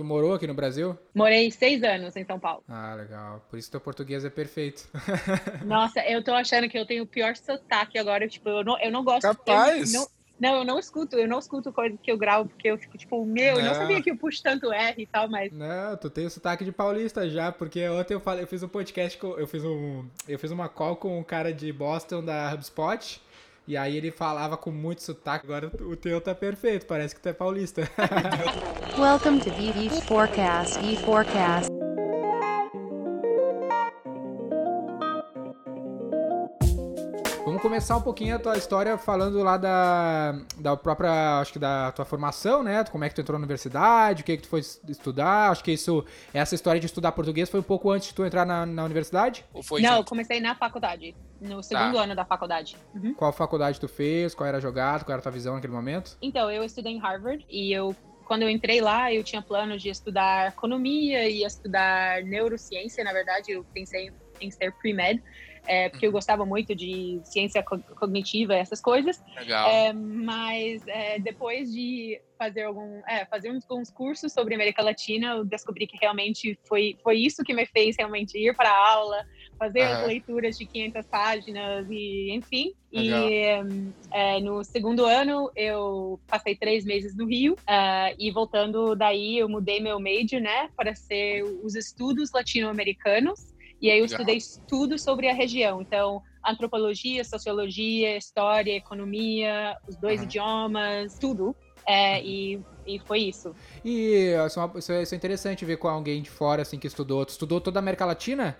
tu morou aqui no Brasil? Morei seis anos em São Paulo. Ah, legal. Por isso teu português é perfeito. Nossa, eu tô achando que eu tenho o pior sotaque agora. Tipo, eu não, eu não gosto. Capaz. Eu não, não, eu não escuto, eu não escuto coisa que eu gravo, porque eu fico tipo, meu, eu não Não. sabia que eu puxo tanto R e tal, mas. Não, tu tem o sotaque de paulista já, porque ontem eu falei, eu fiz um podcast eu fiz um, eu fiz uma call com um cara de Boston da HubSpot, e aí ele falava com muito sotaque. Agora o teu tá perfeito, parece que tu é paulista. Welcome to VV Forecast. E Forecast. Vamos começar um pouquinho a tua história falando lá da, da própria, acho que da tua formação, né? Como é que tu entrou na universidade, o que que tu foi estudar. Acho que isso, essa história de estudar português foi um pouco antes de tu entrar na, na universidade. Ou foi não, eu comecei na faculdade. No segundo ano da faculdade. Uhum. Qual faculdade tu fez, qual era a jogada, qual era a tua visão naquele momento? Então, eu estudei em Harvard e eu, quando eu entrei lá, eu tinha planos de estudar economia e estudar neurociência, na verdade, eu pensei em ser pre-med, é, porque eu gostava muito de ciência co- cognitiva, essas coisas. Legal. É, mas é, depois de fazer algum, é, fazer uns, uns cursos sobre América Latina, eu descobri que realmente foi, foi isso que me fez realmente ir para a aula, fazer as Aham. leituras de 500 páginas e enfim. Legal. E é, no segundo ano eu passei três meses no Rio ah, e voltando daí eu mudei meu major, né, para ser os estudos latino-americanos. E aí eu Legal. estudei tudo sobre a região. Então, antropologia, sociologia, história, economia, os dois Aham. idiomas, tudo. É, e, e foi isso. E isso é, é- isso é interessante ver com alguém de fora, assim, que estudou. Tu estudou toda a América Latina?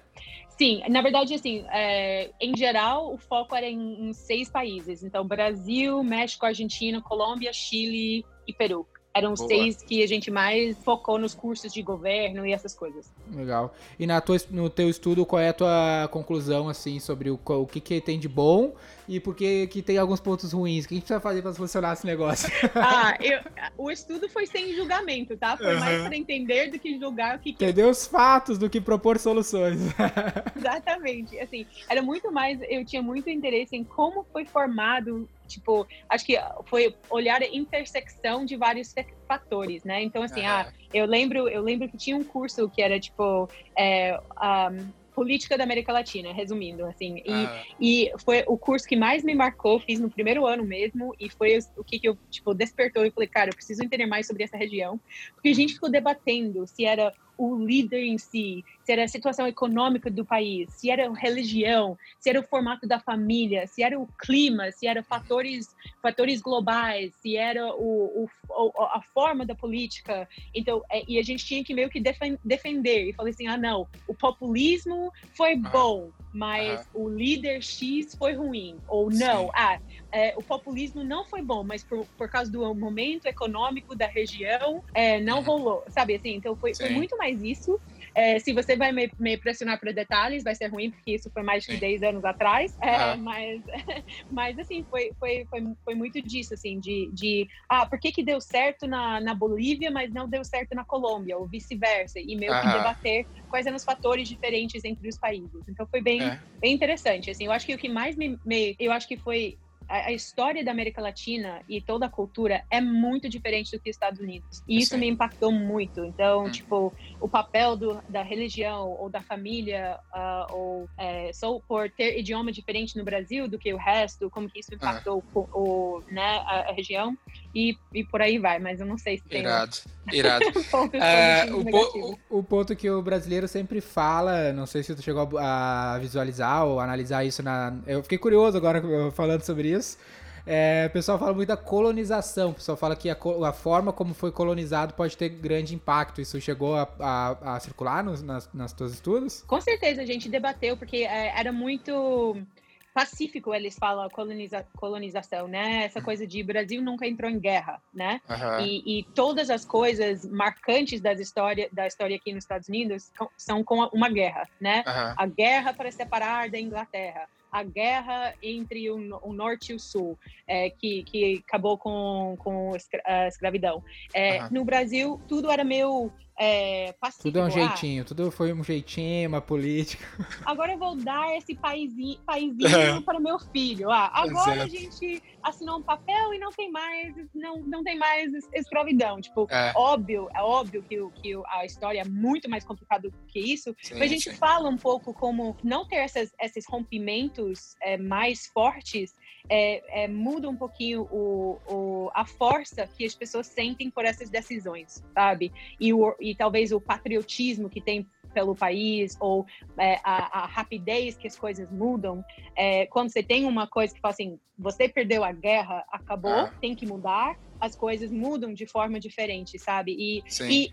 Sim, na verdade, assim, é, em geral, o foco era em, em seis países. Então, Brasil, México, Argentina, Colômbia, Chile e Peru. Eram os Boa. seis que a gente mais focou nos cursos de governo e essas coisas. Legal. E na tua, no teu estudo, qual é a tua conclusão, assim, sobre o, o que, que tem de bom e por que, que tem alguns pontos ruins? O que a gente precisa fazer pra funcionar esse negócio? Ah, eu- o estudo foi sem julgamento, tá? Foi mais Aham. para entender do que julgar o que, que Entender os fatos do que propor soluções. Exatamente. Assim, era muito mais. Eu tinha muito interesse em como foi formado. Tipo, acho que foi olhar a intersecção de vários fatores, né? Então, assim, ah, Aham. eu lembro, eu lembro que tinha um curso que era tipo é, um, política da América Latina, resumindo, assim. E, e foi o curso que mais me marcou, fiz no primeiro ano mesmo, e foi o que, que eu, tipo, despertou e falei, cara, eu preciso entender mais sobre essa região, porque a gente ficou debatendo se era o líder em si, se era a situação econômica do país, se era a religião, se era o formato da família, se era o clima, se era fatores, fatores globais, se era o, o- a forma da política. Então, é, e a gente tinha que meio que defen- defender. E falei assim, ah, não, o populismo foi bom, mas o líder X foi ruim. Ou não, Sim. ah, é, o populismo não foi bom, mas por, por causa do momento econômico da região, é, não Uhum. rolou, sabe assim? Então foi, foi muito mais isso. É, se você vai me, me pressionar para detalhes, vai ser ruim, porque isso foi mais de Sim. 10 anos atrás. É, Ah. mas, mas, assim, foi, foi, foi, foi muito disso, assim, de, de ah, por que, que deu certo na, na Bolívia, mas não deu certo na Colômbia, ou vice-versa, e meio que Aham. debater quais eram os fatores diferentes entre os países. Então foi bem, É. bem interessante, assim, eu acho que o que mais me, me- eu acho que foi a, a história da América Latina e toda a cultura é muito diferente do que os Estados Unidos. E isso Sim. me impactou muito. Então, Hum. tipo, o papel do, da religião ou da família, ah, ou é, só por ter idioma diferente no Brasil do que o resto, como que isso impactou o, o- né, a, a região e, e por aí vai. Mas eu não sei se tem Irado. Irado. pontos É, o po-. O ponto que o brasileiro sempre fala, não sei se tu chegou a visualizar ou analisar isso na. Eu fiquei curioso agora falando sobre isso. É, o pessoal fala muito da colonização. O pessoal fala que a, a forma como foi colonizado pode ter grande impacto. Isso chegou a, a- a circular nos, nas, nas teus estudos? Com certeza a gente debateu, porque é, era muito pacífico, eles falam, coloniza colonização, né? Essa coisa de Brasil nunca entrou em guerra, né? Aham. E, e todas as coisas marcantes das história, da história aqui nos Estados Unidos são com uma guerra, né? Aham. A guerra para separar da Inglaterra, a guerra entre o, o norte e o sul, é, que, que acabou com, com a escravidão. É, Aham. No Brasil, tudo era meio é, pacífico. Tudo é um Ah, jeitinho, tudo foi um jeitinho, uma política. agora eu vou dar esse paizinho, paizinho para meu filho. Ah, agora a Exato. gente assinou um papel e não tem mais, não, não tem mais es- escravidão. Tipo, É. óbvio, é óbvio que, o- que a história é muito mais complicada do que isso, Sim, mas a gente sim. fala um pouco como não ter essas, esses rompimentos é, mais fortes é, é, muda um pouquinho o, o- a força que as pessoas sentem por essas decisões, sabe? E, o, e talvez o patriotismo que tem pelo país ou é, a, a rapidez que as coisas mudam. É, quando você tem uma coisa que fala assim, você perdeu a guerra, acabou, Ah. tem que mudar, as coisas mudam de forma diferente, sabe? E, Sim. e,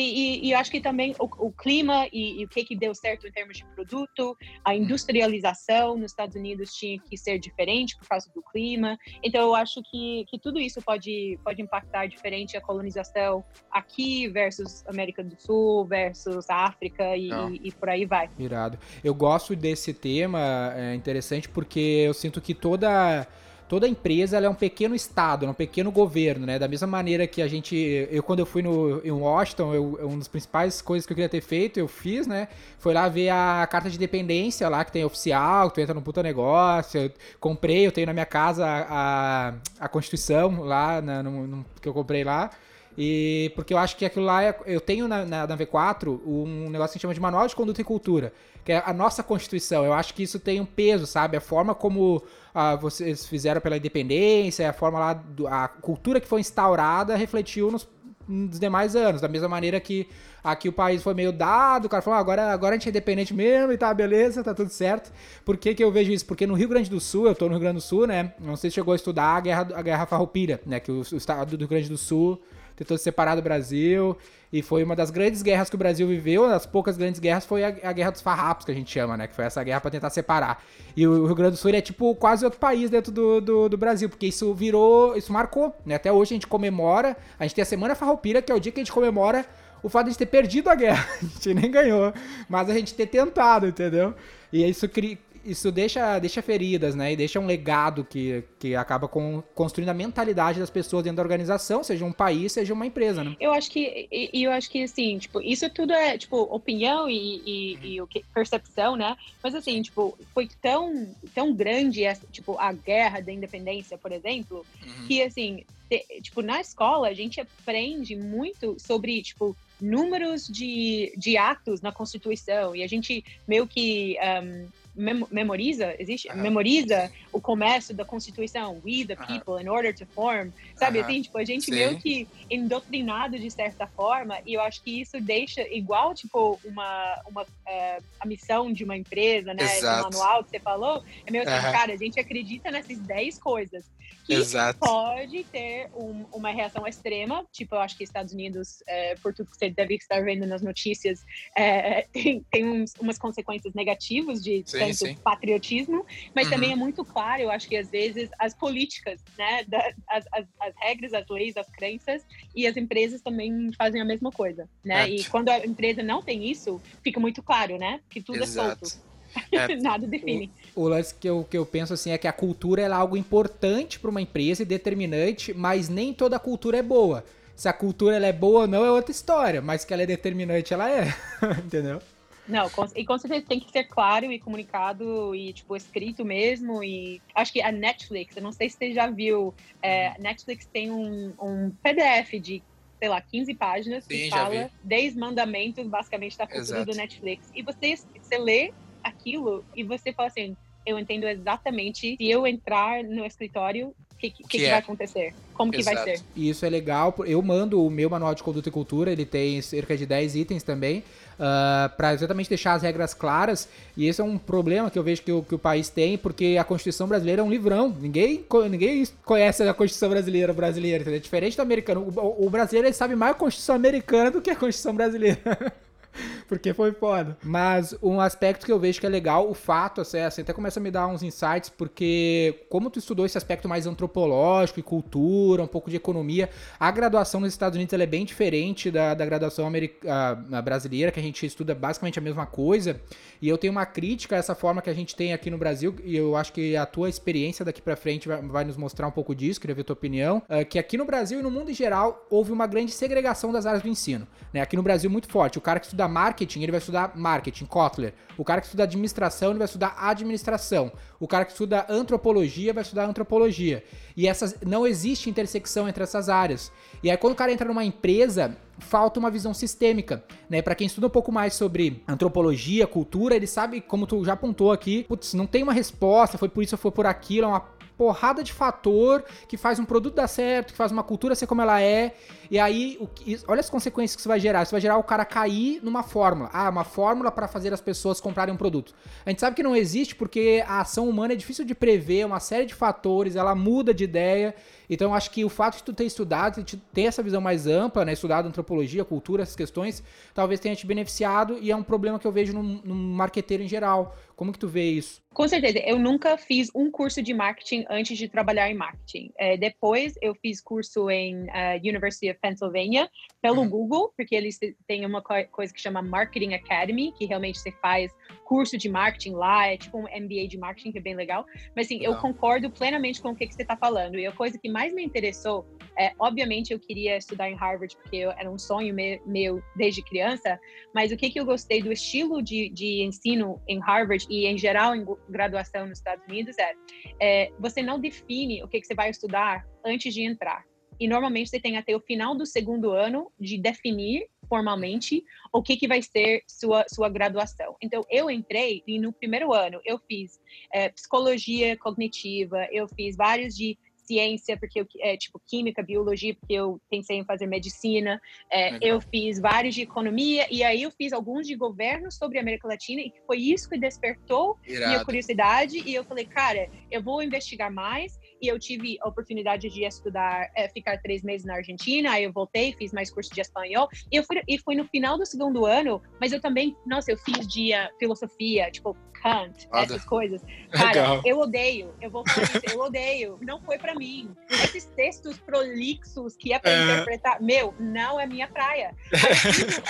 e, e- eu acho que também o, o clima e, e o que, que deu certo em termos de produto, a industrialização nos Estados Unidos tinha que ser diferente por causa do clima. Então eu acho que, que tudo isso pode, pode impactar diferente a colonização aqui versus América do Sul versus África e, e- e por aí vai. Irado. Eu gosto desse tema, é interessante porque eu sinto que toda toda empresa é um pequeno estado, é um pequeno governo, né? Da mesma maneira que a gente, eu quando eu fui no em Washington, eu, uma das principais coisas que eu queria ter feito, eu fiz, né? Foi lá ver a carta de dependência lá que tem oficial, que tu entra num puta negócio. Eu comprei, eu tenho na minha casa a, a Constituição lá na, no- no- que eu comprei lá. E porque eu acho que aquilo lá é, eu tenho na, na, na V4 um negócio que chama de Manual de Conduta e Cultura, que é a nossa Constituição. Eu acho que isso tem um peso, sabe? A forma como ah, vocês fizeram pela independência, a forma lá, do- a cultura que foi instaurada refletiu nos, nos demais anos. Da mesma maneira que aqui o país foi meio dado, o cara falou, ah, agora, agora a gente é independente mesmo e tá, beleza, tá tudo certo. Por que que eu vejo isso? Porque no Rio Grande do Sul, eu tô no Rio Grande do Sul, né? Não sei se chegou a estudar a Guerra, a guerra Farroupilha, né? Que o, o estado do Rio Grande do Sul tentou se separar do Brasil e foi uma das grandes guerras que o Brasil viveu, uma das poucas grandes guerras foi a, a Guerra dos Farrapos, que a gente chama, né? Que foi essa guerra pra tentar separar. E o Rio Grande do Sul é tipo quase outro país dentro do, do, do Brasil, porque isso virou, isso marcou, né? Até hoje a gente comemora, a gente tem a Semana Farroupilha, que é o dia que a gente comemora o fato de a gente ter perdido a guerra. A gente nem ganhou, mas a gente ter tentado, entendeu? E isso cria isso deixa, deixa feridas, né? E deixa um legado que, que acaba com, construindo a mentalidade das pessoas dentro da organização, seja um país, seja uma empresa, né? Eu acho que, e, eu acho que assim, tipo, isso tudo é, tipo, opinião e, e, e o que, percepção, né? Mas assim, tipo, foi tão, tão grande, essa, tipo, a guerra da independência, por exemplo, Uhum. que assim, te- tipo, na escola a gente aprende muito sobre, tipo, números de, de atos na Constituição e a gente meio que um, mem- memoriza, existe? Memoriza o começo da Constituição, we the people in order to form, sabe assim, tipo, a gente sim. meio que endoctrinado de certa forma e eu acho que isso deixa igual, tipo, uma, uma eh, a missão de uma empresa, né, Exato. manual que você falou, é meio assim, cara, a gente acredita nessas 10 coisas que Exato. pode ter um- uma reação extrema, tipo, eu acho que Estados Unidos, é, por tudo que você deve estar vendo nas notícias, é, tem, tem uns- umas consequências negativas de Sim, tanto sim. patriotismo, mas Uhum. também é muito claro, eu acho que às vezes as políticas, né, da- as, as- as regras, as leis, as crenças, e as empresas também fazem a mesma coisa, né? E Certo. quando a empresa não tem isso, fica muito claro, né? Que tudo é solto, Exato. É, nada define. O lance que eu, que eu penso assim é que a cultura é algo importante para uma empresa e determinante, mas nem toda cultura é boa. Se a cultura é boa ou não é outra história, mas que ela é determinante, ela é. Entendeu? Não, com- e com certeza tem que ser claro e comunicado e, tipo, escrito mesmo. E acho que a Netflix, eu não sei se você já viu, é, a Netflix tem um, um PDF de, sei lá, 15 páginas que Sim, já fala vi. 10 mandamentos, basicamente, da cultura Exato. do Netflix. E você, você lê aquilo e você fala assim, eu entendo exatamente se eu entrar no escritório, o que, que, que, que é. vai acontecer? Como que vai ser? E isso é legal. Eu mando o meu manual de conduta e cultura, ele tem cerca de 10 itens também, para exatamente deixar as regras claras. E esse é um problema que eu vejo que o, que o país tem, porque a Constituição brasileira é um livrão. Ninguém, ninguém conhece a Constituição brasileira, brasileira, entendeu? Diferente do americano. O, o brasileiro ele sabe mais a Constituição americana do que a Constituição brasileira. porque foi foda. Mas um aspecto que eu vejo que é legal, o fato, assim, assim, até começa a me dar uns insights, porque como tu estudou esse aspecto mais antropológico e cultura, um pouco de economia, a graduação nos Estados Unidos é bem diferente da, da graduação americana, brasileira, que a gente estuda basicamente a mesma coisa. E eu tenho uma crítica a essa forma que a gente tem aqui no Brasil, e eu acho que a tua experiência daqui para frente vai, vai, nos mostrar um pouco disso, queria ver tua opinião, uh, que aqui no Brasil e no mundo em geral houve uma grande segregação das áreas do ensino. Né? Aqui no Brasil, muito forte. O cara que estuda marketing, ele vai estudar marketing, Kotler. O cara que estuda administração, ele vai estudar administração. O cara que estuda antropologia, vai estudar antropologia. E essas não existe intersecção entre essas áreas. E aí, quando o cara entra numa empresa, falta uma visão sistêmica, né? Para quem estuda um pouco mais sobre antropologia, cultura, ele sabe, como tu já apontou aqui, putz, não tem uma resposta, foi por isso, foi por aquilo, é uma porrada de fator que faz um produto dar certo, que faz uma cultura ser como ela é. E aí, o, olha as consequências que isso vai gerar. Isso vai gerar o cara cair numa fórmula. Ah, uma fórmula para fazer as pessoas comprarem um produto. A gente sabe que não existe porque a ação humana é difícil de prever, uma série de fatores, ela muda de ideia. Então, acho que o fato de tu ter estudado, de ter essa visão mais ampla, né, estudado antropologia, cultura, essas questões, talvez tenha te beneficiado e é um problema que eu vejo no, no marqueteiro em geral. Como que tu vê isso? Com certeza, eu nunca fiz um curso de marketing antes de trabalhar em marketing. É, depois eu fiz curso em uh, University of Pennsylvania pelo uhum. Google, porque eles têm uma coisa que chama Marketing Academy, que realmente você faz curso de marketing lá, é tipo um MBA de marketing, que é bem legal. Mas assim, legal. eu concordo plenamente com o que, que você está falando. E a coisa que mais me interessou, é, obviamente eu queria estudar em Harvard, porque era um sonho meu, meu, desde criança, mas o que, que eu gostei do estilo de, de ensino em Harvard e em geral em graduação nos Estados Unidos é, é você não define o que, que você vai estudar antes de entrar. E normalmente você tem até o final do segundo ano de definir formalmente o que, que vai ser sua, sua graduação. Então, eu entrei e no primeiro ano eu fiz é, psicologia cognitiva, eu fiz vários de ciência, porque eu, é, tipo, química, biologia, porque eu pensei em fazer medicina. É, eu fiz vários de economia, e aí eu fiz alguns de governo sobre a América Latina, e foi isso que despertou Irado. minha curiosidade. E eu falei, cara, eu vou investigar mais. E eu tive a oportunidade de estudar, é, ficar três meses na Argentina, aí eu voltei, fiz mais curso de espanhol. E eu fui, e fui no final do segundo ano, mas eu também, nossa, eu fiz de uh, filosofia, tipo, Kant, Nada. essas coisas. Cara, Legal. eu odeio, eu vou falar isso, eu odeio, não foi para mim. Esses textos prolixos que é para é... interpretar, meu, não é minha praia.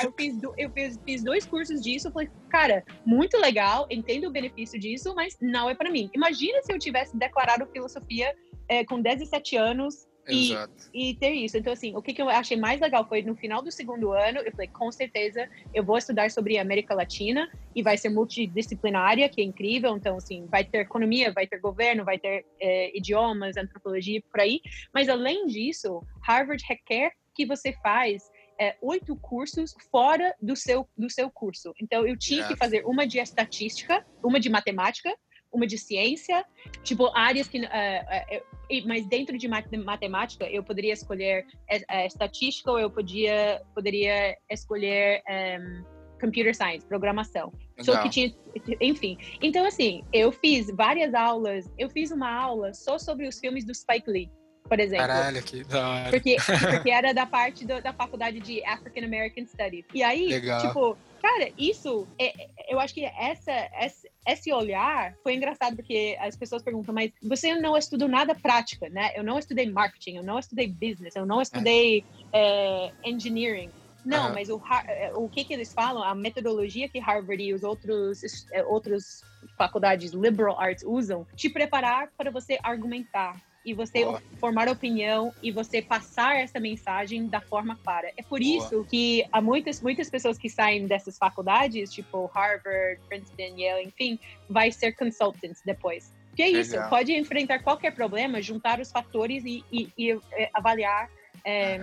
Eu, fiz, eu fiz, fiz dois cursos disso, falei, cara, muito legal, entendo o benefício disso, mas não é para mim. Imagina se eu tivesse declarado filosofia é, com 17 anos e, e, ter isso. Então, assim, o que, que eu achei mais legal foi no final do segundo ano, eu falei, com certeza, eu vou estudar sobre a América Latina e vai ser multidisciplinária, que é incrível. Então, assim, vai ter economia, vai ter governo, vai ter é, idiomas, antropologia, por aí. Mas, além disso, Harvard requer que você faz é, oito cursos fora do seu, do seu curso. Então, eu tinha que fazer uma de estatística, uma de matemática, uma de ciência, tipo áreas que, uh, uh, mas dentro de matemática eu poderia escolher uh, estatística ou eu podia poderia escolher um, computer science, programação. Só que tinha, enfim. Então assim, eu fiz várias aulas. Eu fiz uma aula só sobre os filmes do Spike Lee por exemplo. Caralho, que da hora. Porque, porque era da parte do, da faculdade de African American Studies. E aí, Legal. tipo, cara, isso, é, é, eu acho que essa, essa, esse olhar foi engraçado, porque as pessoas perguntam, mas você não estudou nada prática, né? Eu não estudei marketing, eu não estudei business, eu não estudei é. É, engineering. Não, uhum. mas o, é, o que, que eles falam, a metodologia que Harvard e os outros, outros faculdades liberal arts usam, te preparar para você argumentar, e você Boa. formar opinião e você passar essa mensagem da forma clara. É por Boa. isso que há muitas, muitas pessoas que saem dessas faculdades, tipo Harvard, Princeton, Yale, enfim, vai ser consultants depois. Que é isso, Legal. pode enfrentar qualquer problema, juntar os fatores e, e, e é, avaliar é,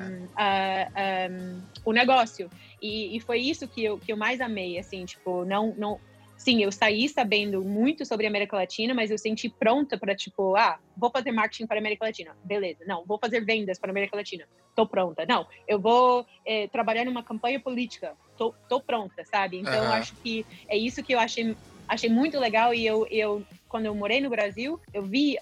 um, o negócio. E, e, foi isso que eu, que eu mais amei, assim, tipo, não, não, sim, eu saí sabendo muito sobre a América Latina, mas eu senti pronta para, tipo, ah, vou fazer marketing para a América Latina. Beleza. Não, vou fazer vendas para a América Latina. Tô pronta. Não, eu vou é, trabalhar numa campanha política. Tô, tô pronta, sabe? Então, uhum. acho que é isso que eu achei, achei muito legal e eu, eu quando eu morei no Brasil, eu vi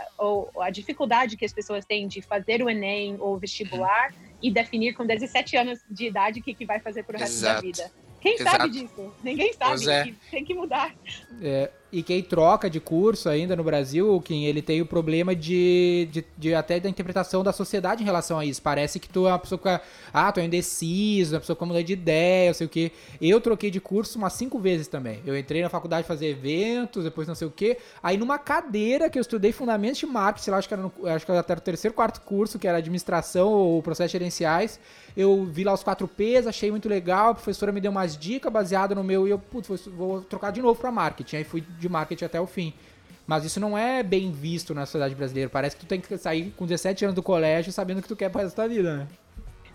a dificuldade que as pessoas têm de fazer o Enem ou vestibular uhum. e definir com 17 anos de idade o que, que vai fazer pro resto Exato. da vida. Quem Exato. sabe disso? Ninguém sabe. Pois é. Tem que mudar. É, e quem troca de curso ainda no Brasil, Kim, ele tem o problema de, de, de até da interpretação da sociedade em relação a isso. Parece que tu é uma pessoa que, ah, tu é indeciso, uma pessoa que muda de ideia, não sei o quê. Eu troquei de curso umas cinco vezes também. Eu entrei na faculdade fazer eventos, depois não sei o quê. Aí numa cadeira que eu estudei fundamentos de marketing, sei lá, acho que era, no, acho que era até o terceiro, quarto curso, que era administração ou processos gerenciais. Eu vi lá os 4 P's, achei muito legal, a professora me deu umas dicas baseadas no meu, e eu, putz, vou, vou trocar de novo para marketing. Aí fui de marketing até o fim. Mas isso não é bem visto na sociedade brasileira. Parece que tu tem que sair com 17 anos do colégio sabendo que tu quer para resto da vida, né?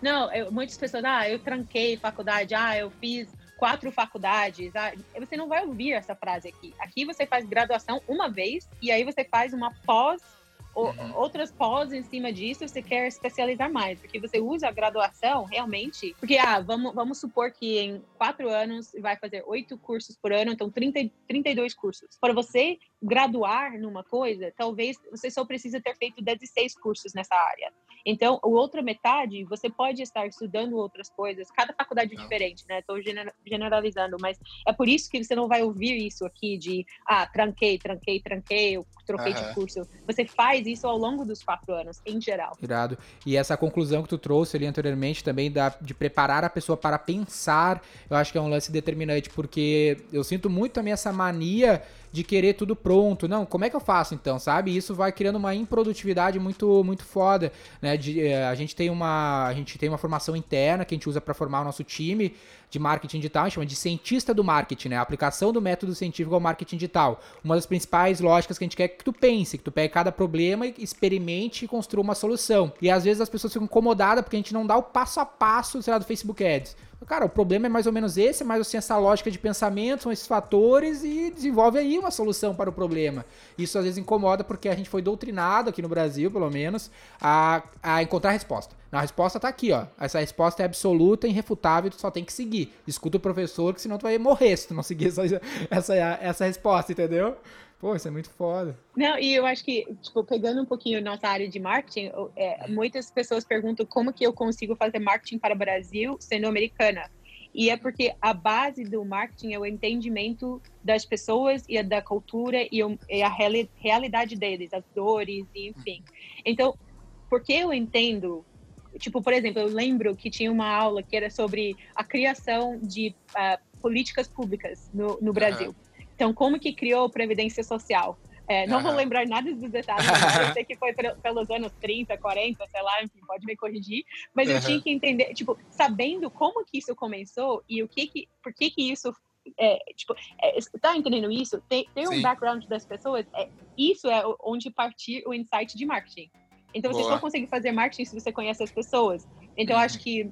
Não, eu- muitas pessoas, ah, eu tranquei faculdade, ah, eu fiz quatro faculdades. Ah, você não vai ouvir essa frase aqui. Aqui você faz graduação uma vez e aí você faz uma pós, ou, outras pós em cima disso, você quer especializar mais, porque você usa a graduação realmente. Porque, ah, vamos, vamos supor que em quatro anos vai fazer oito cursos por ano, então 30, 32 cursos. Para você graduar numa coisa, talvez você só precisa ter feito 16 cursos nessa área. Então, a outra metade, você pode estar estudando outras coisas. Cada faculdade é diferente, né? Estou generalizando, mas é por isso que você não vai ouvir isso aqui de, ah, tranquei, tranquei, tranquei, eu troquei Aham. de curso. Você faz isso ao longo dos quatro anos, em geral. Irado. E essa conclusão que tu trouxe ali anteriormente também da, de preparar a pessoa para pensar, eu acho que é um lance determinante, porque eu sinto muito também essa mania de querer tudo pronto. Não, como é que eu faço então, sabe? Isso vai criando uma improdutividade muito muito foda, né? De, eh, a gente tem uma a gente tem uma formação interna que a gente usa para formar o nosso time de marketing digital, a gente chama de cientista do marketing, né? A aplicação do método científico ao marketing digital. Uma das principais lógicas que a gente quer é que tu pense, que tu pegue cada problema e experimente e construa uma solução. E às vezes as pessoas ficam incomodadas porque a gente não dá o passo a passo, sei lá, do Facebook Ads. Cara, o problema é mais ou menos esse, é mais assim essa lógica de pensamento, são esses fatores e desenvolve aí uma solução para o problema. Isso às vezes incomoda porque a gente foi doutrinado aqui no Brasil, pelo menos, a, a encontrar resposta. A resposta tá aqui, ó. Essa resposta é absoluta, irrefutável, tu só tem que seguir. Escuta o professor, que senão tu vai morrer se tu não seguir essa, essa, essa resposta, entendeu? Pô, isso é muito foda. Não, e eu acho que, tipo, pegando um pouquinho nossa área de marketing, é, muitas pessoas perguntam como que eu consigo fazer marketing para o Brasil sendo americana. E é porque a base do marketing é o entendimento das pessoas e da cultura e, e a reali- realidade deles, as dores, enfim. Então, porque eu entendo, tipo, por exemplo, eu lembro que tinha uma aula que era sobre a criação de ah, políticas públicas no, no Brasil. Então, como que criou Previdência Social? É, não vou Aham. lembrar nada dos detalhes, eu sei que foi pel- pelos anos 30, 40, sei lá, enfim, pode me corrigir. Mas eu tinha que entender, tipo, sabendo como que isso começou e o que que, por que que isso, é, tipo, é, tá entendendo isso? Tem, tem um Sim. background das pessoas, é, isso é onde partir o insight de marketing. Então, você Boa. só consegue fazer marketing se você conhece as pessoas. Então, eu Uhum. acho que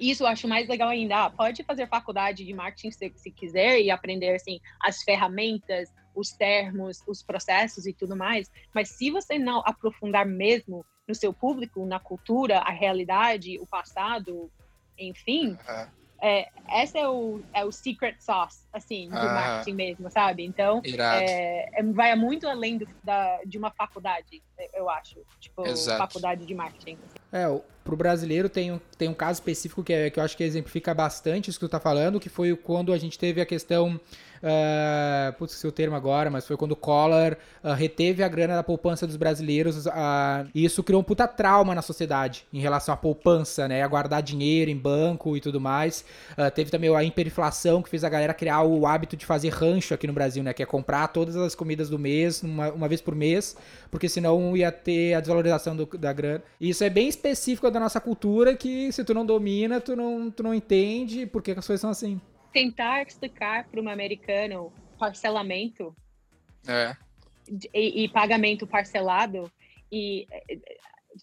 isso eu acho mais legal ainda. Ah, pode fazer faculdade de marketing se, se quiser e aprender assim as ferramentas, os termos, os processos e tudo mais. Mas se você não aprofundar mesmo no seu público, na cultura, a realidade, o passado, enfim, Aham. é, essa é o, é o secret sauce, assim, do marketing mesmo, sabe? Então, é, é- vai muito além do- da, de uma faculdade, eu acho. Tipo, Exato. faculdade de marketing. É, o- pro brasileiro tem um, tem um caso específico que, é, que eu acho que exemplifica bastante isso que tu tá falando, que foi quando a gente teve a questão. Uh, putz, esqueci o termo agora, mas foi quando o Collor ah, reteve a grana da poupança dos brasileiros. ah, e isso criou um puta trauma na sociedade em relação à poupança, né? A guardar dinheiro em banco e tudo mais. Ah, teve também a hiperinflação que fez a galera criar o hábito de fazer rancho aqui no Brasil, né? Que é comprar todas as comidas do mês, uma, uma vez por mês, porque senão ia ter a desvalorização do- da grana. E isso é bem específico da nossa cultura que se tu não domina, tu não, tu não entende por que que as coisas são assim. Tentar explicar para um americano parcelamento É. e, e pagamento parcelado e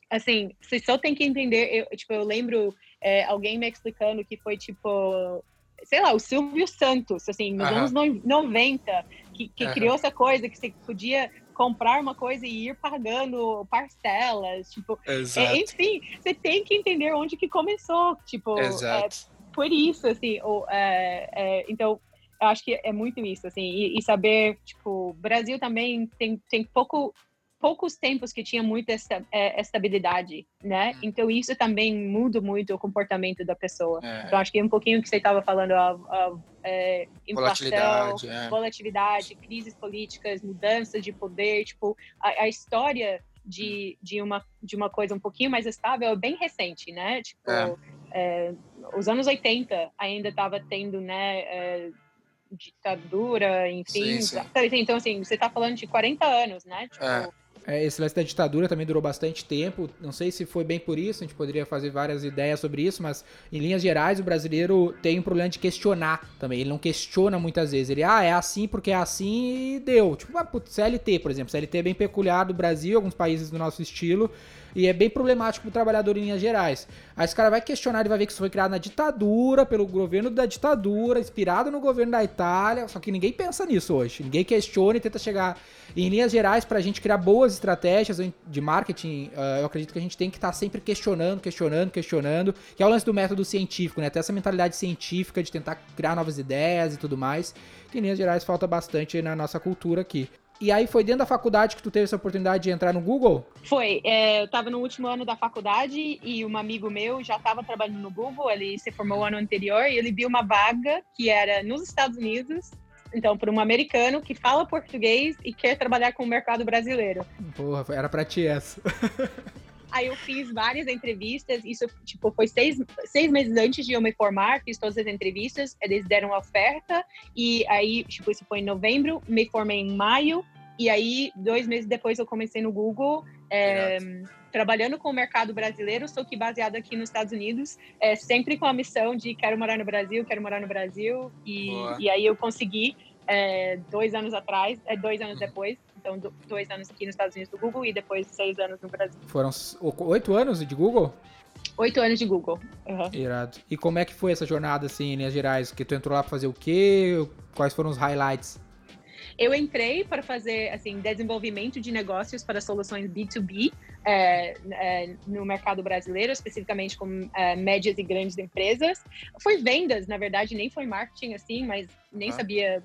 assim você só tem que entender eu, tipo eu lembro eh, alguém me explicando que foi tipo sei lá o Silvio Santos assim nos Aham. anos no- 90 que, que Aham. criou essa coisa que você podia comprar uma coisa e ir pagando parcelas tipo eh, Exato. enfim você tem que entender onde que começou tipo Exato. por isso, assim, ou, é, é, então, eu acho que é muito isso, assim, e, e saber, tipo, o Brasil também tem, tem pouco poucos tempos que tinha muita esta, é, estabilidade, né? Hum. Então isso também muda muito o comportamento da pessoa. É. Então acho que um pouquinho que você estava falando, a, a é, inflação, volatilidade, é. volatilidade, crises políticas, mudanças de poder, tipo a, a história de, de, uma, de uma coisa um pouquinho mais estável é bem recente, né? Tipo, é. É, os anos 80 ainda estava tendo, né, é, ditadura, enfim. Sim, sim. Então, assim, você está falando de 40 anos, né? Tipo, é. Esse lance da ditadura também durou bastante tempo. Não sei se foi bem por isso, a gente poderia fazer várias ideias sobre isso, mas em linhas gerais o brasileiro tem um problema de questionar também. Ele não questiona muitas vezes. Ele, ah, é assim porque é assim e deu. Tipo, ah, putz, CLT, por exemplo. CLT é bem peculiar do Brasil, alguns países do nosso estilo. E é bem problemático pro trabalhador em linhas gerais. Aí esse cara vai questionar, ele vai ver que isso foi criado na ditadura, pelo governo da ditadura, inspirado no governo da Itália. Só que ninguém pensa nisso hoje. Ninguém questiona e tenta chegar em linhas gerais para a gente criar boas estratégias de marketing. Uh, eu acredito que a gente tem que estar tá sempre questionando, questionando, questionando. Que é o lance do método científico, né? Ter essa mentalidade científica de tentar criar novas ideias e tudo mais. Que em linhas gerais falta bastante na nossa cultura aqui. E aí foi dentro da faculdade que tu teve essa oportunidade de entrar no Google? Foi. É, eu estava no último ano da faculdade e um amigo meu já estava trabalhando no Google. Ele se formou o ano anterior e ele viu uma vaga que era nos Estados Unidos. Então, para um americano que fala português e quer trabalhar com o mercado brasileiro. Porra, era para ti essa. Aí eu fiz várias entrevistas, isso tipo foi seis, seis meses antes de eu me formar, fiz todas as entrevistas, eles deram a oferta e aí tipo isso foi em novembro, me formei em maio e aí dois meses depois eu comecei no Google. É, trabalhando com o mercado brasileiro, só que baseado aqui nos Estados Unidos, é, sempre com a missão de quero morar no Brasil, quero morar no Brasil, e, e aí eu consegui é, dois anos atrás, é, dois anos depois, então, dois anos aqui nos Estados Unidos do Google e depois seis anos no Brasil. Foram oito anos de Google? Oito anos de Google. Uhum. Irado. E como é que foi essa jornada, assim, em linhas gerais? Que tu entrou lá pra fazer o quê? Quais foram os highlights? Eu entrei para fazer assim desenvolvimento de negócios para soluções B2B é, é, no mercado brasileiro, especificamente com é, médias e grandes empresas. Foi vendas, na verdade, nem foi marketing assim, mas nem ah. sabia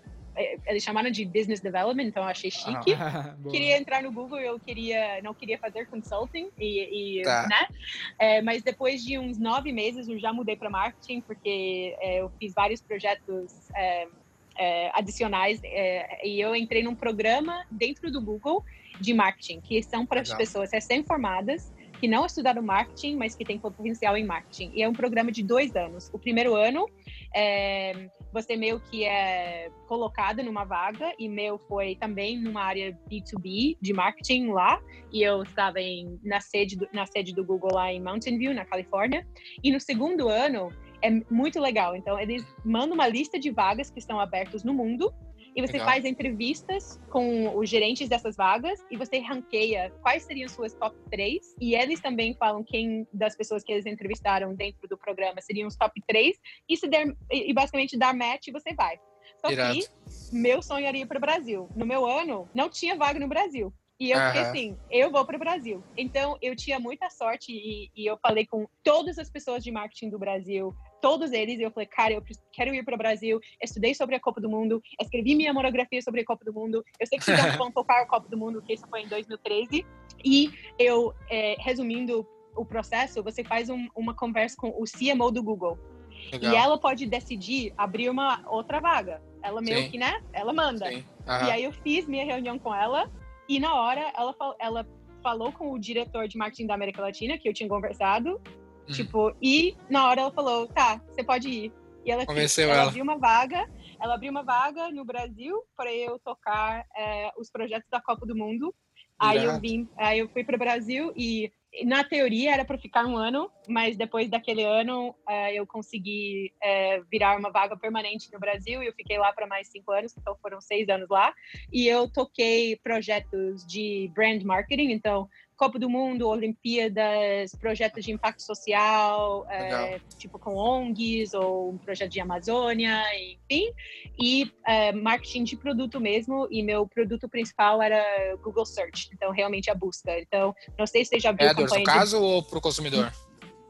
eles chamaram de business development, então eu achei chique. Ah, queria entrar no Google, eu queria, não queria fazer consulting e, e tá. né? É, mas depois de uns nove meses eu já mudei para marketing porque é, eu fiz vários projetos é, é, adicionais é, e eu entrei num programa dentro do Google de marketing que são para as pessoas recém-formadas que não estudaram marketing, mas que têm potencial em marketing. E é um programa de dois anos. O primeiro ano, é, você meio que é colocado numa vaga, e meu foi também numa área B2B de marketing lá, e eu estava em, na, sede do, na sede do Google lá em Mountain View, na Califórnia. E no segundo ano, é muito legal. Então, eles mandam uma lista de vagas que estão abertas no mundo, e você Legal. faz entrevistas com os gerentes dessas vagas e você ranqueia quais seriam suas top 3. E eles também falam quem das pessoas que eles entrevistaram dentro do programa seriam os top 3. E, se der, e basicamente dar match, você vai. Só Irado. que meu sonho era ir para o Brasil. No meu ano, não tinha vaga no Brasil. E eu fiquei assim, eu vou para o Brasil. Então, eu tinha muita sorte e, e, eu falei com todas as pessoas de marketing do Brasil, todos eles, e eu falei, cara, eu quero ir para o Brasil, estudei sobre a Copa do Mundo, escrevi minha monografia sobre a Copa do Mundo, eu sei que vocês vão tocar a Copa do Mundo, que isso foi em 2013, e eu, é, resumindo o processo, você faz um, uma conversa com o CMO do Google, Legal. e ela pode decidir abrir uma outra vaga, ela meio Sim. que, né, ela manda. E aí eu fiz minha reunião com ela, e na hora ela, ela falou com o diretor de marketing da América Latina, que eu tinha conversado, Hum. Tipo, e na hora ela falou, tá, você pode ir. E ela, Convenceu ela, ela. abriu uma vaga, ela abriu uma vaga no Brasil para eu tocar é, os projetos da Copa do Mundo. Aí eu vim, aí eu fui para o Brasil e na teoria era para ficar um ano, mas depois daquele ano uh, eu consegui uh, virar uma vaga permanente no Brasil e eu fiquei lá para mais cinco anos, então foram seis anos lá. E eu toquei projetos de brand marketing, então Copa do Mundo, Olimpíadas, projetos de impacto social, é, tipo com ONGs ou um projeto de Amazônia, enfim, e é, marketing de produto mesmo. E meu produto principal era Google Search, então realmente a busca. Então, não sei se você já viu. AdWords, no caso, ou para o consumidor?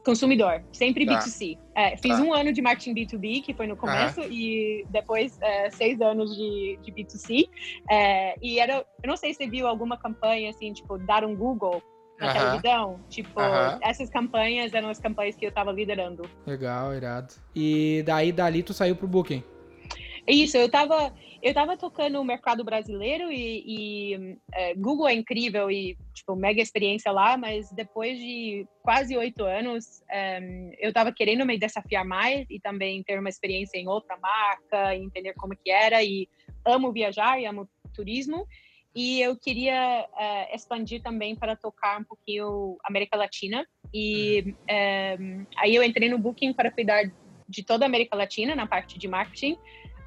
Consumidor, sempre Tá. B2C. É, fiz Tá. um ano de marketing B2B, que foi no começo, e depois é, seis anos de, de B2C. É, e era, eu não sei se você viu alguma campanha assim, tipo, dar um Google na televisão. Tipo, essas campanhas eram as campanhas que eu tava liderando. Legal, irado. E daí, dali, tu saiu pro Booking. Isso, eu tava, eu tava tocando o mercado brasileiro e, e, é, Google é incrível e, tipo, mega experiência lá, mas depois de quase oito anos, é, eu tava querendo me desafiar mais e também ter uma experiência em outra marca, entender como que era e amo viajar e amo turismo. E eu queria é, expandir também para tocar um pouquinho América Latina. E é, aí eu entrei no Booking para cuidar de toda a América Latina na parte de marketing.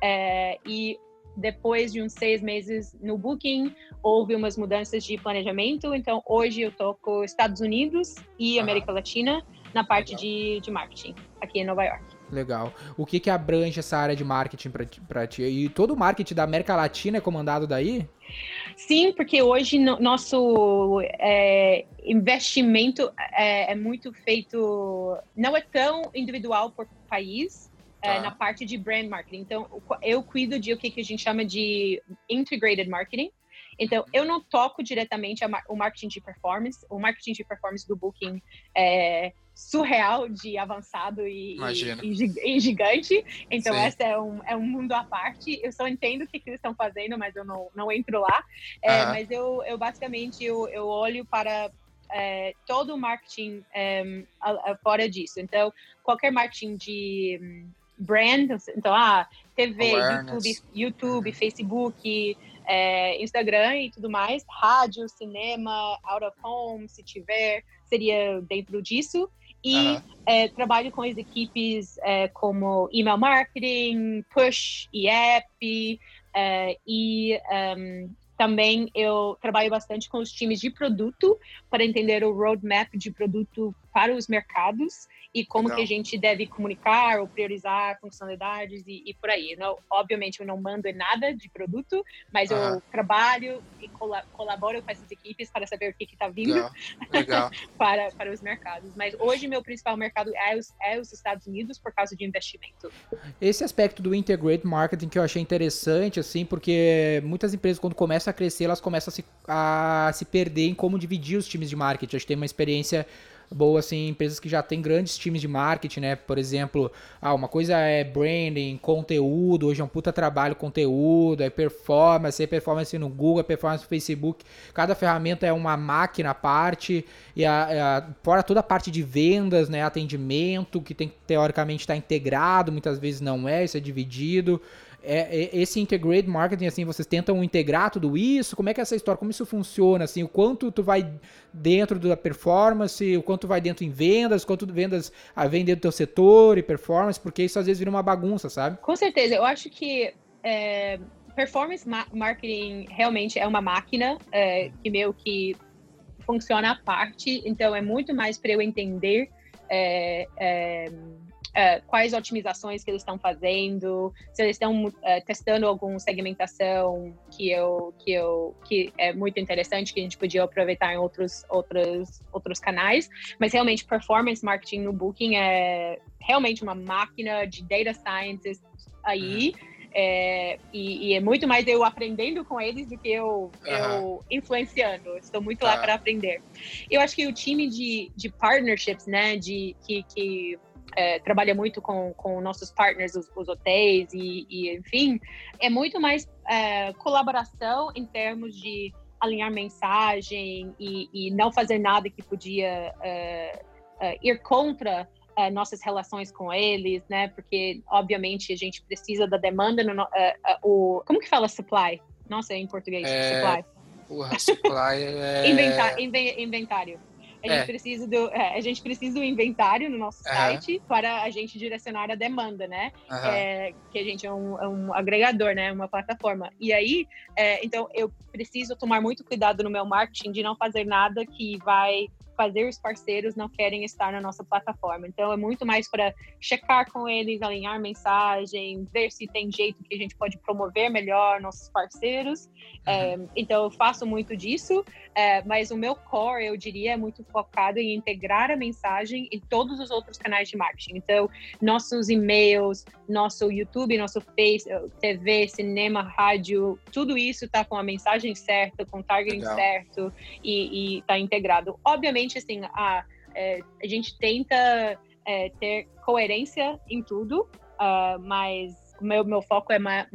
É, e depois de uns seis meses no Booking, houve umas mudanças de planejamento. Então, hoje eu toco Estados Unidos e. América Latina na parte Legal. de, de marketing, aqui em Nova York. Legal. O que que abrange essa área de marketing pra ti? E todo o marketing da América Latina é comandado daí? Sim, porque hoje no- nosso é, investimento é, é muito feito, não é tão individual por país, é, Tá. na parte de brand marketing. Então, eu cuido de o que, que a gente chama de integrated marketing. Então, eu não toco diretamente o marketing de performance. O marketing de performance do Booking é surreal de avançado e, e, e gi- gigante. Então, Sim. essa é um, é um mundo à parte. Eu só entendo o que, que eles estão fazendo, mas eu não, não entro lá. É. Mas eu, eu basicamente eu, eu olho para é, todo o marketing é, fora disso. Então, qualquer marketing de brand, então, ah, TV, Awareness. YouTube, YouTube Uhum. Facebook, é, Instagram e tudo mais, rádio, cinema, out of home, se tiver, seria dentro disso. E é, trabalho com as equipes é, como email marketing, push e app, é, e um, também eu trabalho bastante com os times de produto para entender o roadmap de produto para os mercados e como Legal. que a gente deve comunicar ou priorizar funcionalidades e, e por aí. Não, obviamente eu não mando nada de produto, mas eu Aham. trabalho e cola- colaboro com essas equipes para saber o que está vindo Legal. Legal. para, para os mercados. Mas hoje meu principal mercado é os, é os Estados Unidos por causa de investimento. Esse aspecto do integrate marketing que eu achei interessante, assim, porque muitas empresas, quando começam a crescer, elas começam a se, a se perder em como dividir os times de marketing. Acho que tem uma experiência boa, assim, empresas que já têm grandes times de marketing, né? Por exemplo, ah, uma coisa é branding, conteúdo, hoje é um puta trabalho conteúdo, é performance, é performance no Google, é performance no Facebook. Cada ferramenta é uma máquina à parte, e a, a, fora toda a parte de vendas, né? Atendimento, que tem teoricamente estar integrado, muitas vezes não é, isso é dividido. É, é- esse integrated marketing, assim, vocês tentam integrar tudo isso? Como é que é essa história? Como isso funciona, assim? O quanto tu vai dentro da performance, o quanto vai dentro em vendas, quanto vendas ah, vem dentro do teu setor e performance, porque isso às vezes vira uma bagunça, sabe? Com certeza, eu acho que é, performance ma- marketing realmente é uma máquina é, que meio que funciona à parte, então é muito mais para eu entender é, é, quais otimizações que eles estão fazendo, se eles estão é, testando alguma segmentação que eu que eu que é muito interessante que a gente podia aproveitar em outros outros outros canais, mas realmente performance marketing no Booking é realmente uma máquina de data scientists aí. É, e, e é muito mais eu aprendendo com eles do que eu, eu influenciando. Estou muito lá Tá. para aprender. Eu acho que o time de, de partnerships, né, de, que, que é, trabalha muito com, com nossos partners, os, os hotéis e, e, enfim, é muito mais é, colaboração em termos de alinhar mensagem e, e não fazer nada que podia é, é, ir contra é, nossas relações com eles, né? Porque obviamente a gente precisa da demanda no é, é, o como que fala supply? Nossa, em português, É, supply. Porra, supply é. Inventa- inven- inventário. A gente, É. precisa do, é, a gente precisa do inventário no nosso Aham. site para a gente direcionar a demanda, né? Aham. É, que a gente é um, é um agregador, né? Uma plataforma. E aí, é, então, eu preciso tomar muito cuidado no meu marketing de não fazer nada que vai fazer os parceiros não querem estar na nossa plataforma. Então, é muito mais para checar com eles, alinhar mensagem, ver se tem jeito que a gente pode promover melhor nossos parceiros. Uhum. É, então, eu faço muito disso, é, mas o meu core, eu diria, é muito focado em integrar a mensagem em todos os outros canais de marketing. Então, nossos e-mails, nosso YouTube, nosso Face, TV, cinema, rádio, tudo isso está com a mensagem certa, com o targeting Legal. certo e está integrado. Obviamente, assim, a, é, a gente tenta é, ter coerência em tudo, uh, mas meu, meu foco é mais,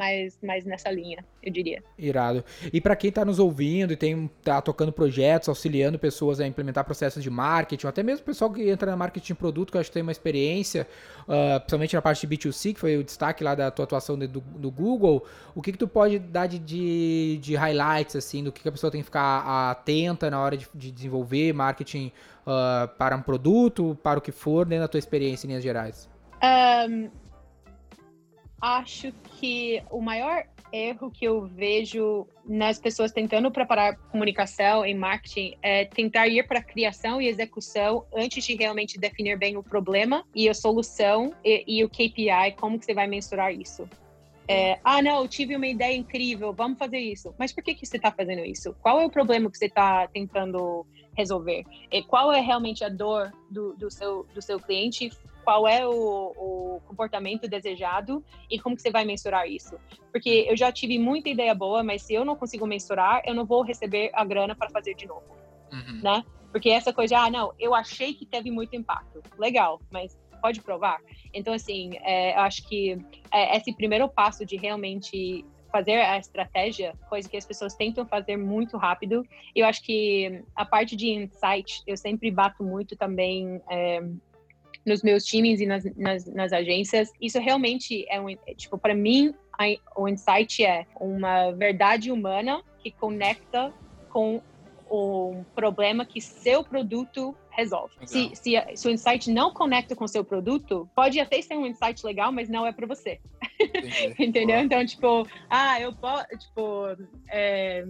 mais, nessa linha, eu diria. Irado. E para quem tá nos ouvindo e tem tá tocando projetos, auxiliando pessoas a implementar processos de marketing, ou até mesmo o pessoal que entra na marketing de produto, que eu acho que tem uma experiência, uh, principalmente na parte de B2C, que foi o destaque lá da tua atuação do, do Google, o que que tu pode dar de, de, de highlights, assim, do que, que a pessoa tem que ficar atenta na hora de, de desenvolver marketing uh, para um produto, para o que for, dentro da tua experiência em linhas gerais? Um, acho que o maior erro que eu vejo nas pessoas tentando preparar comunicação em marketing é tentar ir para criação e execução antes de realmente definir bem o problema e a solução e, e o KPI, como que você vai mensurar isso. É, ah, não, eu tive uma ideia incrível, vamos fazer isso. Mas por que, que você está fazendo isso? Qual é o problema que você está tentando resolver? E qual é realmente a dor do, do, seu, do seu cliente? Qual é o, o, comportamento desejado e como que você vai mensurar isso. Porque eu já tive muita ideia boa, mas se eu não consigo mensurar, eu não vou receber a grana para fazer de novo, uhum. né? Porque essa coisa, ah, não, eu achei que teve muito impacto. Legal, mas pode provar? Então, assim, é, eu acho que é, esse primeiro passo de realmente fazer a estratégia, coisa que as pessoas tentam fazer muito rápido. Eu acho que a parte de insight, eu sempre bato muito também é, nos meus times e nas, nas, nas agências. Isso realmente é um, tipo, para mim, a, o insight é uma verdade humana que conecta com o problema que seu produto resolve. Se, se, se, o insight não conecta com seu produto, pode até ser um insight legal, mas não é para você. Entendeu? Então, tipo, ah, eu posso, tipo, é,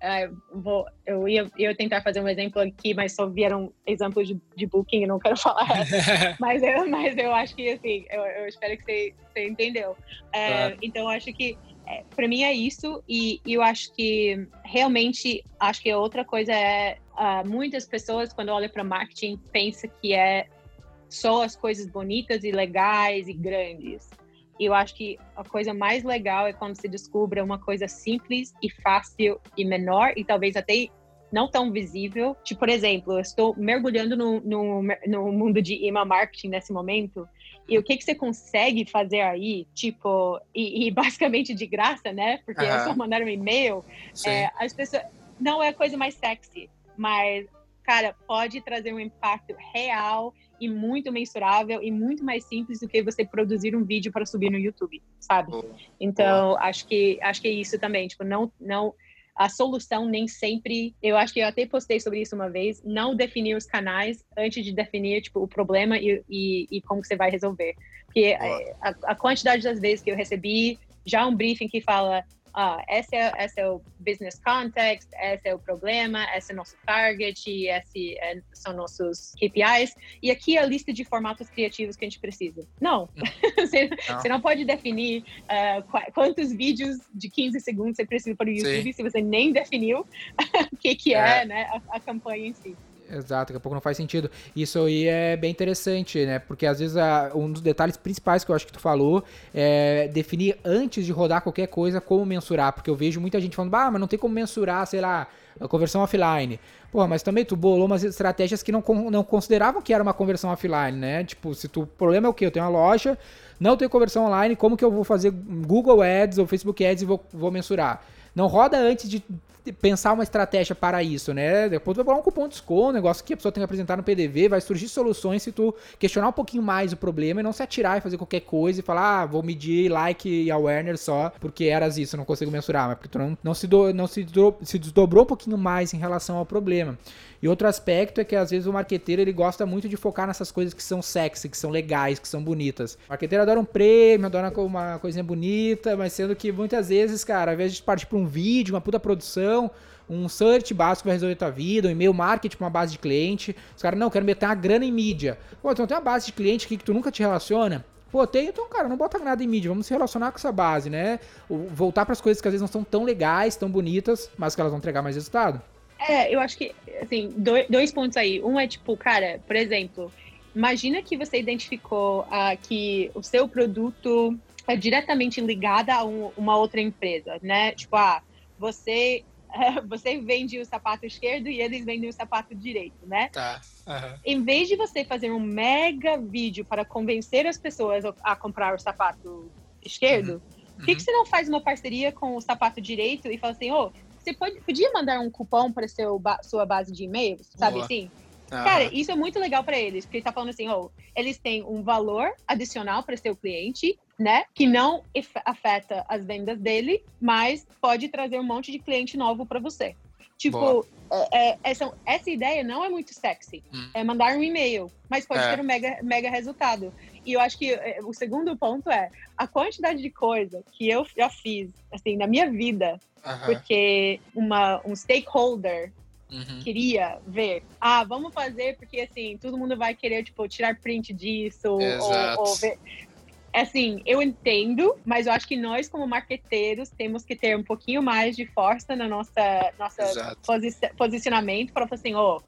é, vou, eu ia, ia tentar fazer um exemplo aqui, mas só vieram exemplos de, de booking, não quero falar. mas, eu, mas eu acho que, assim, eu, eu espero que você, você entendeu. É, claro. Então, eu acho que, é, para mim, é isso. E, e, eu acho que, realmente, acho que outra coisa é, uh, muitas pessoas, quando olham para marketing, pensam que é só as coisas bonitas e legais e grandes. Eu acho que a coisa mais legal é quando se descobre uma coisa simples e fácil e menor e talvez até não tão visível. Tipo, por exemplo, eu estou mergulhando no, no, no mundo de email marketing nesse momento e o que, que você consegue fazer aí, tipo, e, e basicamente de graça, né? Porque uhum. é só mandar um e-mail. É, as pessoas. Não é a coisa mais sexy, mas, cara, pode trazer um impacto real e muito mensurável e muito mais simples do que você produzir um vídeo para subir no YouTube, sabe? Então, acho que acho que é isso também, tipo, não não a solução nem sempre, eu acho que eu até postei sobre isso uma vez, não definir os canais antes de definir tipo o problema e, e, e como você vai resolver. Porque a, a quantidade das vezes que eu recebi já um briefing que fala ah, esse é, esse é o business context, esse é o problema, esse é o nosso target, esse é, são nossos KPIs, e aqui é a lista de formatos criativos que a gente precisa. Não, hum. você, não. você, não pode definir uh, quantos vídeos de 15 segundos você precisa para o YouTube Sim. se você nem definiu o que, que é, é né, a, a campanha em si. Exato, daqui a pouco não faz sentido. Isso aí é bem interessante, né? Porque às vezes a, um dos detalhes principais que eu acho que tu falou é definir antes de rodar qualquer coisa como mensurar. Porque eu vejo muita gente falando, ah, mas não tem como mensurar, sei lá, a conversão offline. Porra, mas também tu bolou umas estratégias que não, não consideravam que era uma conversão offline, né? Tipo, se tu. O problema é o quê? Eu tenho uma loja, não tenho conversão online, como que eu vou fazer Google Ads ou Facebook Ads e vou, vou mensurar? Não roda antes de pensar uma estratégia para isso, né? Depois vai falar um cupom de desconto, um negócio que a pessoa tem que apresentar no PDV, vai surgir soluções se tu questionar um pouquinho mais o problema e não se atirar e fazer qualquer coisa e falar, ah, vou medir like e awareness só porque eras isso, não consigo mensurar, mas porque tu não, não, se, do, não se, do, se desdobrou um pouquinho mais em relação ao problema. E outro aspecto é que às vezes o marqueteiro ele gosta muito de focar nessas coisas que são sexy, que são legais, que são bonitas. O marqueteiro adora um prêmio, adora uma coisinha bonita, mas sendo que muitas vezes, cara, ao invés de partir para um vídeo, uma puta produção, um search básico vai resolver tua vida, um e-mail marketing uma base de cliente. Os caras, não, quero meter uma grana em mídia. Pô, então tem uma base de cliente aqui que tu nunca te relaciona. Pô, tem, então, cara, não bota nada em mídia, vamos se relacionar com essa base, né? Voltar para as coisas que às vezes não são tão legais, tão bonitas, mas que elas vão entregar mais resultado. É, eu acho que, assim, dois, dois pontos aí. Um é tipo, cara, por exemplo, imagina que você identificou uh, que o seu produto é diretamente ligado a um, uma outra empresa, né? Tipo, ah, você você vende o sapato esquerdo e eles vendem o sapato direito, né? Tá. Uhum. Em vez de você fazer um mega vídeo para convencer as pessoas a comprar o sapato esquerdo, uhum. por que, que você não faz uma parceria com o sapato direito e fala assim, ô, oh, você pode, podia mandar um cupom para seu sua base de e-mails, sabe Boa. assim? Uhum. Cara, isso é muito legal para eles, porque ele tá falando assim, oh, eles têm um valor adicional para seu cliente, né? Que não afeta as vendas dele, mas pode trazer um monte de cliente novo para você. Tipo, é, é, essa, essa ideia não é muito sexy. Hum. É mandar um e-mail, mas pode é. ter um mega, mega resultado. E eu acho que é, o segundo ponto é a quantidade de coisa que eu já fiz, assim, na minha vida, porque uma, um stakeholder Uhum. queria ver. Ah, vamos fazer porque assim, todo mundo vai querer, tipo, tirar print disso ou, ou, ver assim, eu entendo, mas eu acho que nós, como marqueteiros, temos que ter um pouquinho mais de força na nossa, nossa posi posicionamento para falar assim, oh,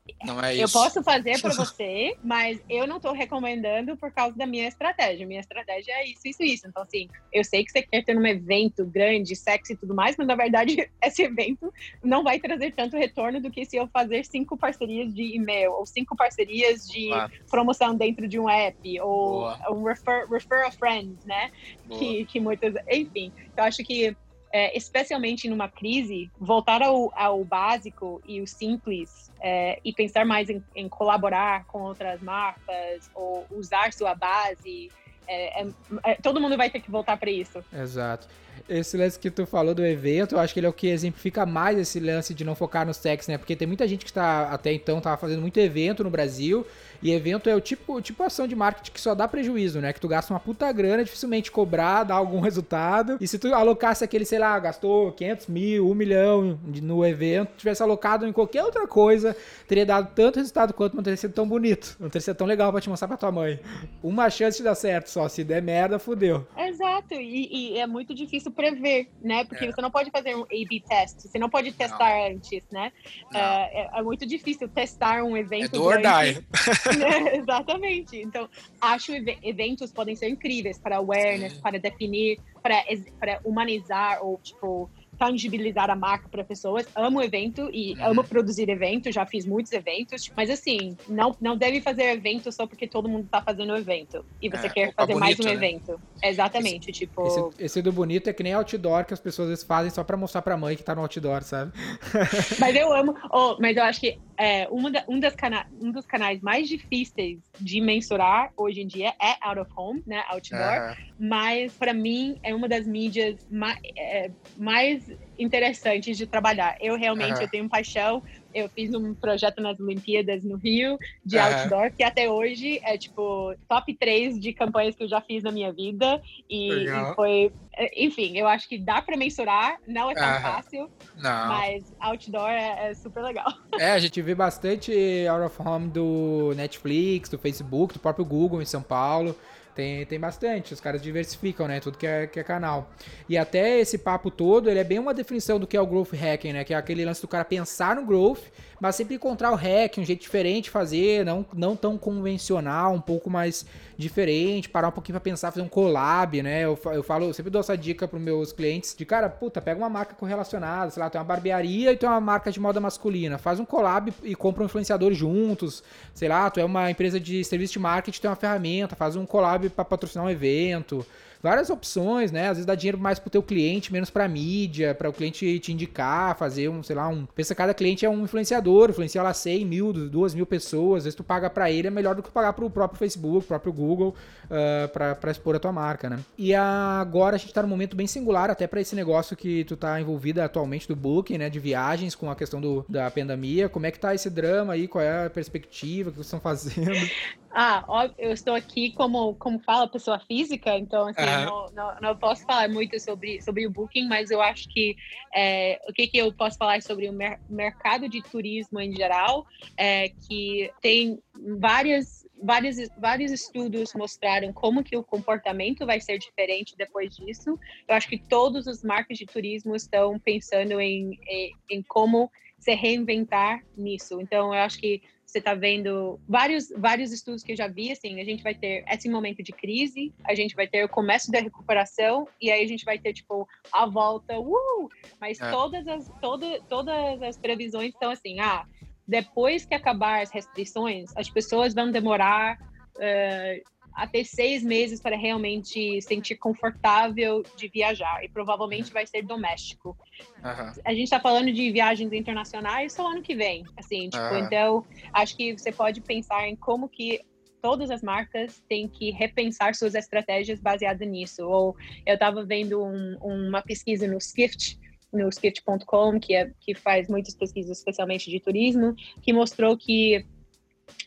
é eu posso fazer para você, mas eu não estou recomendando por causa da minha estratégia. Minha estratégia é isso, isso, isso. Então, assim, eu sei que você quer ter um evento grande, sexy e tudo mais, mas na verdade esse evento não vai trazer tanto retorno do que se eu fazer cinco parcerias de e-mail ou cinco parcerias de promoção dentro de um app ou Boa. um refer, refer a friend friends, né? Que, que muitas. Enfim, eu acho que, é, especialmente numa crise, voltar ao, ao básico e o simples é, e pensar mais em, em, colaborar com outras marcas ou usar sua base. É, é, é todo mundo vai ter que voltar para isso. Exato. Esse lance que tu falou do evento, eu acho que ele é o que exemplifica mais esse lance de não focar no sexo, né? Porque tem muita gente que está até então tava fazendo muito evento no Brasil e evento é o tipo, tipo ação de marketing que só dá prejuízo, né? Que tu gasta uma puta grana, dificilmente cobrar, dá algum resultado. E se tu alocasse aquele, sei lá, gastou 500 mil, 1 milhão no evento, tivesse alocado em qualquer outra coisa, teria dado tanto resultado quanto não teria sido tão bonito. Não teria sido tão legal pra te mostrar pra tua mãe. Uma chance de dar certo só. Se der merda, fudeu. Exato. E, e é muito difícil prever, né? Porque é. você não pode fazer um A-B test. Você não pode testar não. antes, né? É, é, é, muito difícil testar um evento. É do or die. Exatamente. Então, acho que eventos podem ser incríveis para awareness, para definir, para, para humanizar ou, tipo, tangibilizar a marca para pessoas. Amo evento e uhum. amo produzir evento, já fiz muitos eventos, mas assim, não, não deve fazer evento só porque todo mundo tá fazendo evento e você é, quer fazer bonito, mais um né? evento. Exatamente, esse, tipo. Esse, esse, do bonito é que nem outdoor que as pessoas às vezes fazem só para mostrar pra mãe que tá no outdoor, sabe? mas eu amo, oh, mas eu acho que é, uma da, um, das cana um dos canais mais difíceis de mensurar hoje em dia é out of home, né? Outdoor. Mas, para mim, é uma das mídias mais, é, mais interessantes de trabalhar. Eu realmente eu tenho paixão eu fiz um projeto nas Olimpíadas no Rio de uhum. outdoor, que até hoje é tipo top 3 de campanhas que eu já fiz na minha vida. E, e foi. Enfim, eu acho que dá para mensurar, não é tão uhum. fácil, não. mas outdoor é, é, super legal. É, a gente vê bastante out of home do Netflix, do Facebook, do próprio Google em São Paulo. Tem, tem bastante, os caras diversificam, né? Tudo que é, que é canal. E até esse papo todo, ele é bem uma definição do que é o growth hacking, né? Que é aquele lance do cara pensar no growth, mas sempre encontrar o hack, um jeito diferente de fazer, não, não tão convencional, um pouco mais diferente, parar um pouquinho pra pensar, fazer um collab, né? Eu, eu falo, eu sempre dou essa dica pros meus clientes de, cara, puta, pega uma marca correlacionada, sei lá, tem uma barbearia e tem uma marca de moda masculina, faz um collab e compra um influenciador juntos, sei lá, tu é uma empresa de serviço de marketing, tem uma ferramenta, faz um collab para patrocinar um evento, várias opções, né? Às vezes dá dinheiro mais pro teu cliente, menos pra mídia, para o cliente te indicar, fazer um, sei lá, um. Pensa cada cliente é um influenciador, influencia lá 100 mil, 2 mil pessoas, às vezes tu paga para ele, é melhor do que pagar pro próprio Facebook, próprio Google, uh, pra, expor a tua marca, né? E agora a gente tá num momento bem singular, até para esse negócio que tu tá envolvida atualmente do Booking, né? De viagens com a questão do, da pandemia. Como é que tá esse drama aí? Qual é a perspectiva? O que vocês estão fazendo? Ah, ó, eu estou aqui como, como fala pessoa física, então assim, Aham. não, não, não posso falar muito sobre, sobre o Booking, mas eu acho que é, o que, que eu posso falar sobre o mer- mercado de turismo em geral é que tem várias, várias, vários estudos mostraram como que o comportamento vai ser diferente depois disso. Eu acho que todos os marcas de turismo estão pensando em, em, em como se reinventar nisso. Então, eu acho que você está vendo vários, vários estudos que eu já vi, assim, a gente vai ter esse momento de crise, a gente vai ter o começo da recuperação, e aí a gente vai ter, tipo, a volta, uh! Mas É. todas, as, toda, todas as previsões estão assim, ah, depois que acabar as restrições, as pessoas vão demorar eh, até seis meses para realmente sentir confortável de viajar, e provavelmente vai ser doméstico Aham. a gente está falando de viagens internacionais só ano que vem, assim, tipo, Aham. então acho que você pode pensar em como que todas as marcas têm que repensar suas estratégias baseadas nisso. Ou eu estava vendo um- uma pesquisa no Skift, no skift.com, que, é, que faz muitas pesquisas, especialmente de turismo, que mostrou que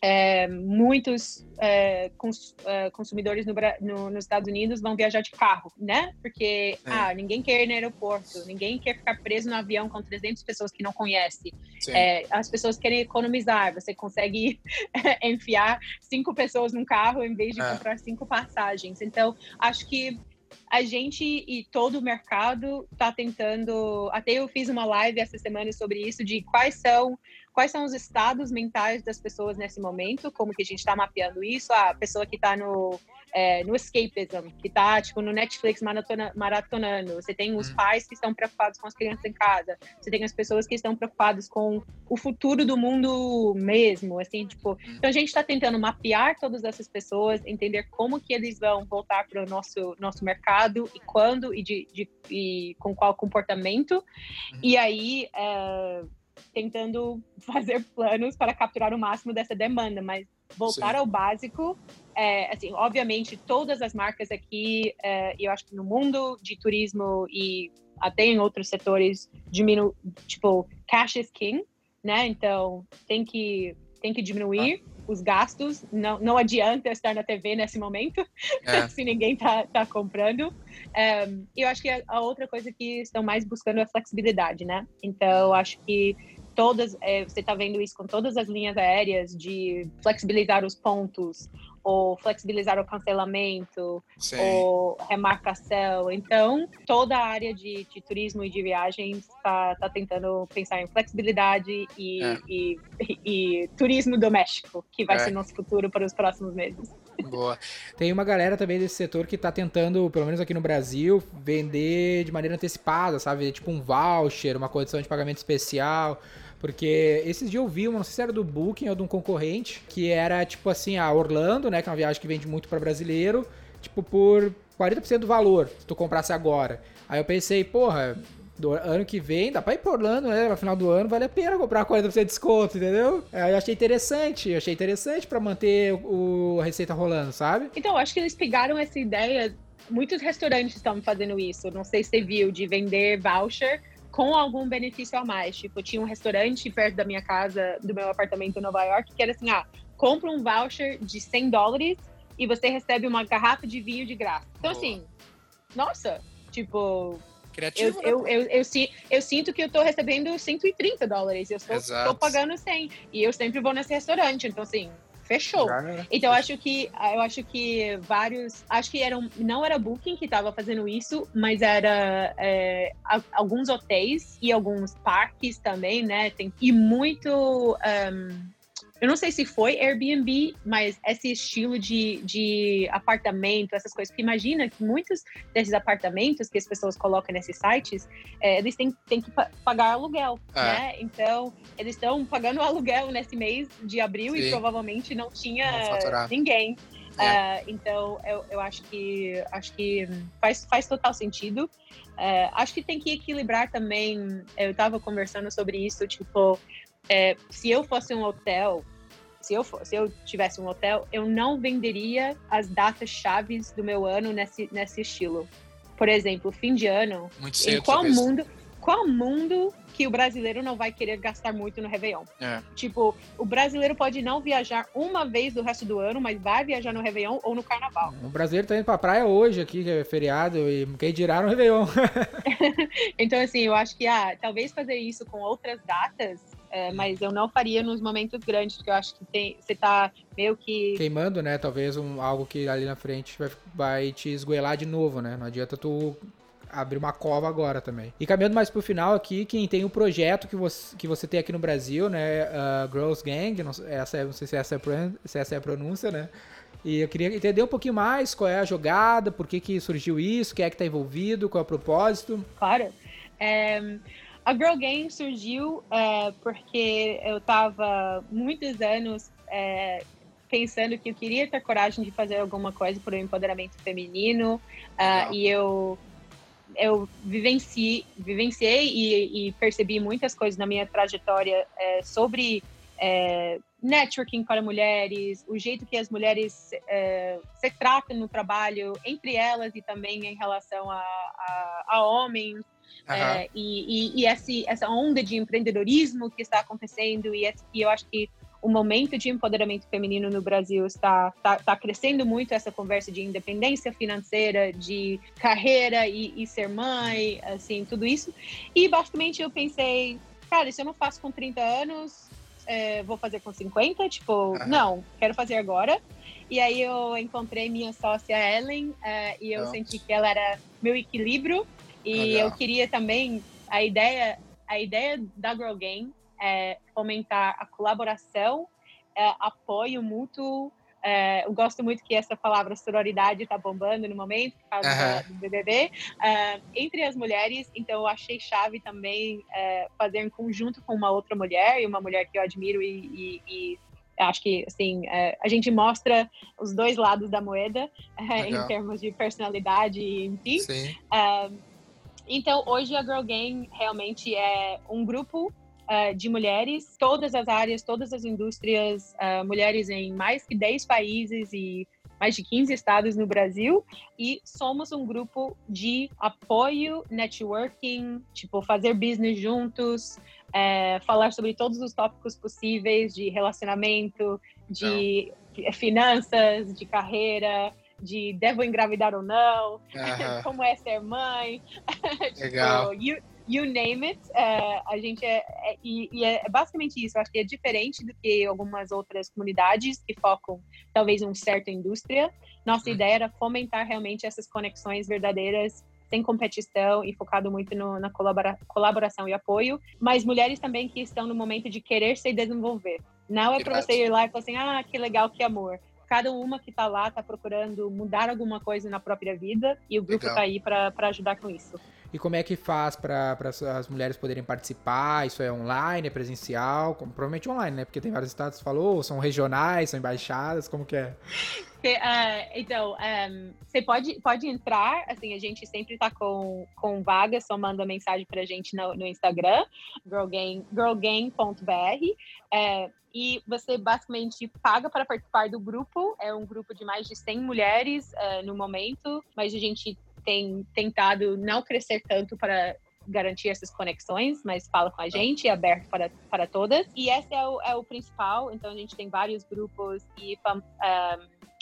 é, muitos é, cons- é, consumidores no no- nos Estados Unidos vão viajar de carro, né? Porque É. ah, ninguém quer ir no aeroporto, ninguém quer ficar preso no avião com 300 pessoas que não conhece. É, as pessoas querem economizar, você consegue enfiar cinco pessoas num carro em vez de É. comprar cinco passagens. Então, acho que a gente e todo o mercado está tentando. Até eu fiz uma live essa semana sobre isso, de quais são quais são os estados mentais das pessoas nesse momento, como que a gente está mapeando isso, a pessoa que está no, é, no escapism, que está tipo, no Netflix maratona, maratonando, você tem os Uhum. pais que estão preocupados com as crianças em casa, você tem as pessoas que estão preocupadas com o futuro do mundo mesmo, assim, tipo, então a gente está tentando mapear todas essas pessoas, entender como que eles vão voltar para o nosso, nosso mercado e quando e, de, de- e com qual comportamento, e aí é, tentando fazer planos para capturar o máximo dessa demanda, mas voltar Sim. ao básico, é, assim, obviamente todas as marcas aqui, é, eu acho que no mundo de turismo e até em outros setores, diminu tipo, cash is king, né? Então tem que tem que diminuir os gastos. Não, não adianta estar na TV nesse momento É. se ninguém tá, tá comprando. E eu acho que a, a outra coisa que estão mais buscando é a flexibilidade, né? Então eu acho que todas é, você está vendo isso com todas as linhas aéreas de flexibilizar os pontos ou flexibilizar o cancelamento Sim. ou remarcação. Então, toda a área de, de turismo e de viagens está tá tentando pensar em flexibilidade e, É. e, e turismo doméstico, que vai É. ser nosso futuro para os próximos meses. Boa. Tem uma galera também desse setor que tá tentando, pelo menos aqui no Brasil, vender de maneira antecipada, sabe? Tipo um voucher, uma condição de pagamento especial. Porque esses dias eu vi, não sei se era do Booking ou de um concorrente, que era tipo assim, a Orlando, né? Que é uma viagem que vende muito para brasileiro, tipo por 40% do valor, se tu comprasse agora. Aí eu pensei, porra, do ano que vem, dá pra ir pra Orlando, né? No final do ano vale a pena comprar 40% de desconto, entendeu? Aí eu achei interessante, eu achei interessante pra manter o, a receita rolando, sabe? Então, acho que eles pegaram essa ideia. Muitos restaurantes estão fazendo isso. Não sei se você viu, de vender voucher com algum benefício a mais. Tipo, tinha um restaurante perto da minha casa, do meu apartamento em Nova York, que era assim: ah, compra um voucher de 100 dólares e você recebe uma garrafa de vinho de graça. Então, Boa. assim, nossa, tipo, eu, Criativo, né? eu, eu, eu, si- eu sinto que eu tô recebendo 130 dólares. Eu estou, pagando 100. E eu sempre vou nesse restaurante. Então, assim, fechou. Então eu acho que eu acho que vários, acho que eram não era Booking que estava fazendo isso, mas era é, alguns hotéis e alguns parques também, né? Tem e muito um, eu não sei se foi Airbnb, mas esse estilo de, de apartamento, essas coisas. Porque imagina que muitos desses apartamentos que as pessoas colocam nesses sites, é, eles têm, têm que pa- pagar aluguel, É. né? Então, eles estão pagando aluguel nesse mês de abril e Sim. provavelmente não tinha ninguém. É. Ah, então, eu, eu acho que acho que faz, faz total sentido. É, acho que tem que equilibrar também. Eu estava conversando sobre isso, tipo, é, se eu fosse um hotel, se eu, fo- se eu tivesse um hotel, eu não venderia as datas chaves do meu ano nesse, nesse estilo. Por exemplo, fim de ano, Muito em cedo. qual talvez. mundo qual mundo que o brasileiro não vai querer gastar muito no Réveillon? É. Tipo, o brasileiro pode não viajar uma vez do resto do ano, mas vai viajar no Réveillon ou no Carnaval. O brasileiro tá indo pra praia hoje aqui, que é feriado, e quem dirá no Réveillon. Então, assim, eu acho que, ah, talvez fazer isso com outras datas, é, mas eu não faria nos momentos grandes, porque eu acho que tem, você tá meio que... Queimando, né? Talvez um, algo que ali na frente vai, vai te esgoelar de novo, né? Não adianta tu abrir uma cova agora também. E caminhando mais pro final aqui, quem tem o um projeto que você, que você tem aqui no Brasil, né? Uh, Girls Gang, não, essa, é, não sei se essa, é, se essa é a pronúncia, né? E eu queria entender um pouquinho mais qual é a jogada, por que, que surgiu isso, quem é que está envolvido, qual é o propósito. Claro. É, a Girl Gang surgiu é, porque eu estava muitos anos é, pensando que eu queria ter coragem de fazer alguma coisa por um empoderamento feminino uh, e eu eu vivenci, vivenciei e, e, percebi muitas coisas na minha trajetória é, sobre é, networking para mulheres, o jeito que as mulheres é, se tratam no trabalho entre elas e também em relação a, a, a homens. Uhum. É, e, e, e esse, essa onda de empreendedorismo que está acontecendo, e, e eu acho que o momento de empoderamento feminino no Brasil está, está, está, crescendo muito essa conversa de independência financeira, de carreira e, e, ser mãe, assim, tudo isso. E basicamente eu pensei, cara, se eu não faço com 30 anos, é, vou fazer com 50? Tipo, não, quero fazer agora. E aí eu encontrei minha sócia Ellen é, e eu senti que ela era meu equilíbrio e Legal. eu queria também a ideia a ideia da Girl Game é, fomentar a colaboração, é, apoio mútuo. É, eu gosto muito que essa palavra sororidade está bombando no momento, por causa uhum. do BBB, é, entre as mulheres. Então, eu achei chave também é, fazer em conjunto com uma outra mulher, e uma mulher que eu admiro e, e, e acho que assim é, a gente mostra os dois lados da moeda em termos de personalidade enfim é, então hoje a Girl Gang realmente é um grupo uh, de mulheres, todas as áreas, todas as indústrias, uh, mulheres em mais que 10 países e mais de 15 estados no Brasil. E somos um grupo de apoio, networking, tipo fazer business juntos, é, falar sobre todos os tópicos possíveis de relacionamento, de não. finanças, de carreira, de devo engravidar ou não, como é ser mãe, Legal. tipo, you, you name it, é, a gente é, é e, e, é basicamente isso. Acho que é diferente do que algumas outras comunidades que focam talvez em uma certa indústria. Nossa uhum. ideia era fomentar realmente essas conexões verdadeiras sem competição e focado muito no, na colabora, colaboração e apoio, mas mulheres também que estão no momento de querer se desenvolver. Não é para você ir lá e falar assim, ah, que legal, que amor cada uma que está lá está procurando mudar alguma coisa na própria vida e o grupo está aí para ajudar com isso. E como é que faz para as mulheres poderem participar? Isso é online, é presencial? Provavelmente online, né? Porque tem vários estados que falou, são regionais, são embaixadas, como que é? Uh, então, um, você pode, pode entrar, assim, a gente sempre tá com, com vagas, só manda mensagem pra gente no, no Instagram, girlgang.br, girlgang é, e você basicamente paga para participar do grupo, é um grupo de mais de 100 mulheres uh, no momento, mas a gente tem tentado não crescer tanto para garantir essas conexões, mas fala com a gente, é aberto para, para todas. E esse é o, é o principal, então a gente tem vários grupos e um,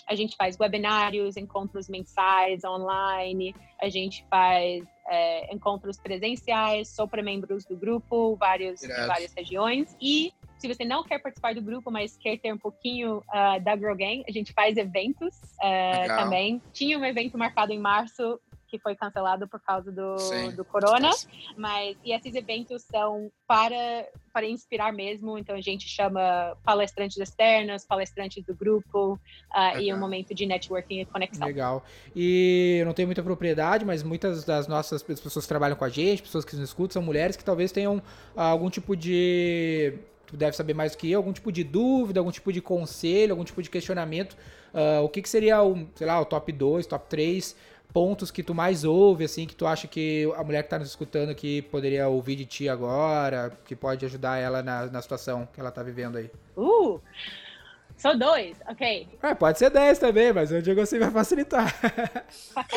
a gente faz webinários, encontros mensais online, a gente faz é, encontros presenciais só para membros do grupo, vários, de várias regiões. E se você não quer participar do grupo, mas quer ter um pouquinho uh, da Girl Gang, a gente faz eventos uh, também. Tinha um evento marcado em março que foi cancelado por causa do, do corona, mas e esses eventos são para para inspirar mesmo, então a gente chama palestrantes externos, palestrantes do grupo uh, e um momento de networking e conexão. Legal. E eu não tenho muita propriedade, mas muitas das nossas pessoas que trabalham com a gente, pessoas que nos escutam, são mulheres que talvez tenham uh, algum tipo de tu deve saber mais do que eu, algum tipo de dúvida, algum tipo de conselho, algum tipo de questionamento. Uh, o que, que seria o, sei lá, o top 2, top 3 pontos que tu mais ouve, assim, que tu acha que a mulher que tá nos escutando aqui poderia ouvir de ti agora, que pode ajudar ela na, na situação que ela tá vivendo aí? Uh! Só dois, ok. É, pode ser dez também, mas eu digo assim vai facilitar.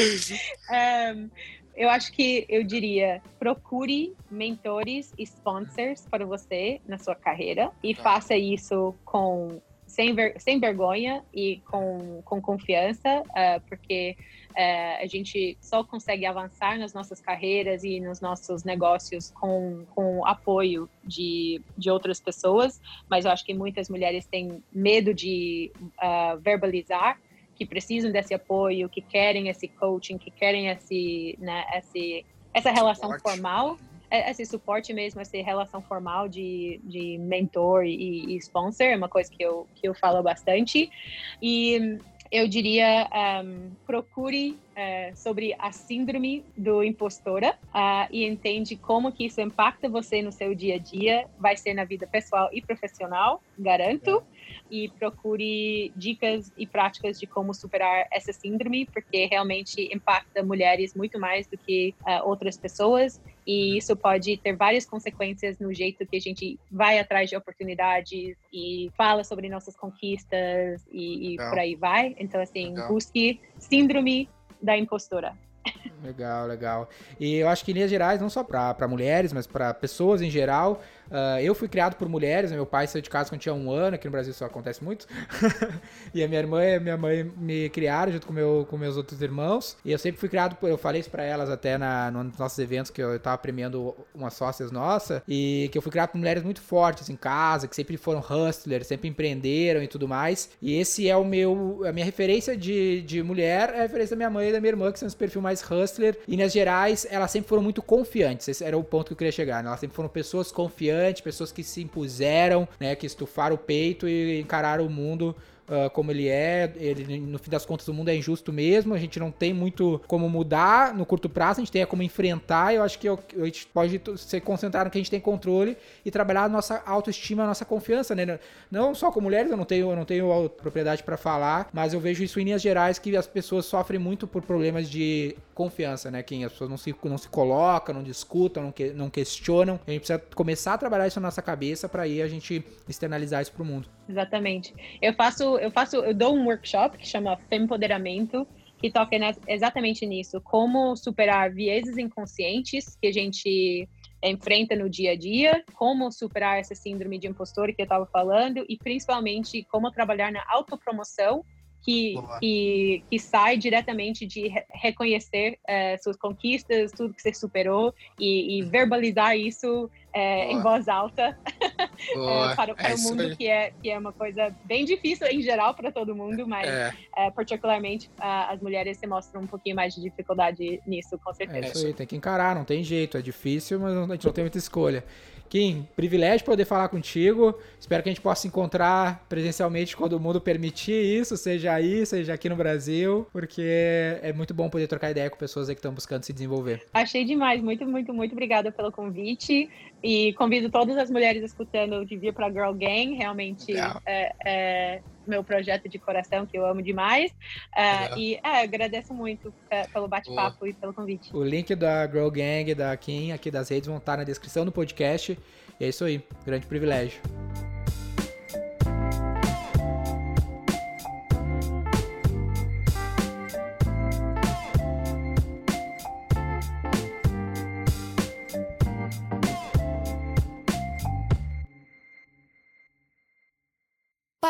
um, Eu acho que eu diria procure mentores e sponsors para você na sua carreira e Tá. faça isso com sem, ver- sem vergonha e com, com confiança, ah, porque ah, a gente só consegue avançar nas nossas carreiras e nos nossos negócios com, com o apoio de, de outras pessoas, mas eu acho que muitas mulheres têm medo de ah, verbalizar que precisam desse apoio, que querem esse coaching, que querem esse, né, esse, essa relação Suporte. formal é- esse suporte mesmo, essa relação formal de, de mentor e, e sponsor, é uma coisa que eu, que eu falo bastante. E eu diria, um, procure eh, sobre a síndrome do impostora ah, e entende como que isso impacta você no seu dia a dia, vai ser na vida pessoal e profissional, garanto. E procure dicas e práticas de como superar essa síndrome, porque realmente impacta mulheres muito mais do que ah, outras pessoas e isso pode ter várias consequências no jeito que a gente vai atrás de oportunidades e fala sobre nossas conquistas e, e por aí vai. Então, assim, Legal. busque síndrome da impostora. Legal, legal. E eu acho que em linhas gerais, não só para mulheres, mas para pessoas em geral. Ah, eu fui criado por mulheres, né? meu pai saiu de casa quando tinha um ano, aqui no Brasil isso acontece muito. e a minha irmã e minha mãe me criaram junto com, meu, com meus outros irmãos. E eu sempre fui criado, por, eu falei isso pra elas até na, nos nossos eventos que eu tava premiando umas sócias nossas. E que eu fui criado por mulheres muito fortes em casa, que sempre foram hustlers, sempre empreenderam e tudo mais. E esse é o meu, a minha referência de, de mulher, é a referência da minha mãe e da minha irmã, que são esse perfil mais hustler. E nas gerais, elas sempre foram muito confiantes. Esse era o ponto que eu queria chegar. Né? Elas sempre foram pessoas confiantes, pessoas que se impuseram, né? Que estufaram o peito e encararam o mundo ah, como ele é. Ele, no fim das contas, o mundo é injusto mesmo. A gente não tem muito como mudar no curto prazo, a gente tem é como enfrentar. Eu acho que eu- a gente pode se concentrar no que a gente tem controle e trabalhar a nossa autoestima, a nossa confiança, né? Não só com mulheres, eu não tenho, eu não tenho propriedade para falar, mas eu vejo isso em linhas gerais que as pessoas sofrem muito por problemas de confiança, né? Que as pessoas não se, não se colocam, não discutam, não, que- não questionam. A gente precisa começar a trabalhar isso na nossa cabeça para aí a gente externalizar isso pro mundo. Exatamente. Eu faço, eu faço, eu dou um workshop que chama Fempoderamento, que toca exatamente nisso, como superar vieses inconscientes que a gente enfrenta no dia a dia, como superar essa síndrome de impostor que eu estava falando e principalmente como trabalhar na autopromoção que, que, que sai diretamente de re- reconhecer eh, suas conquistas, tudo que você superou e, e verbalizar isso eh, em voz alta. É, para, para é o mundo, que é, que é uma coisa bem difícil em geral para todo mundo, mas É, é, particularmente ah, as mulheres se mostram um pouquinho mais de dificuldade nisso, com É certeza. isso aí, tem que encarar, não tem jeito, é difícil, mas a gente não tem muita escolha. Kim, privilégio poder falar contigo. Espero que a gente possa se encontrar presencialmente quando o mundo permitir isso, seja aí, seja aqui no Brasil, porque é muito bom poder trocar ideia com pessoas que estão buscando se desenvolver. Achei demais, muito, muito, muito obrigada pelo convite e convido todas as mulheres escutando de vir para Girl Gang, realmente é, é meu projeto de coração que eu amo demais Legal. e é, agradeço muito é, pelo bate-papo e pelo convite. O link da Girl Gang, da Kim, aqui das redes, vão estar na descrição do podcast. E é isso aí, grande privilégio.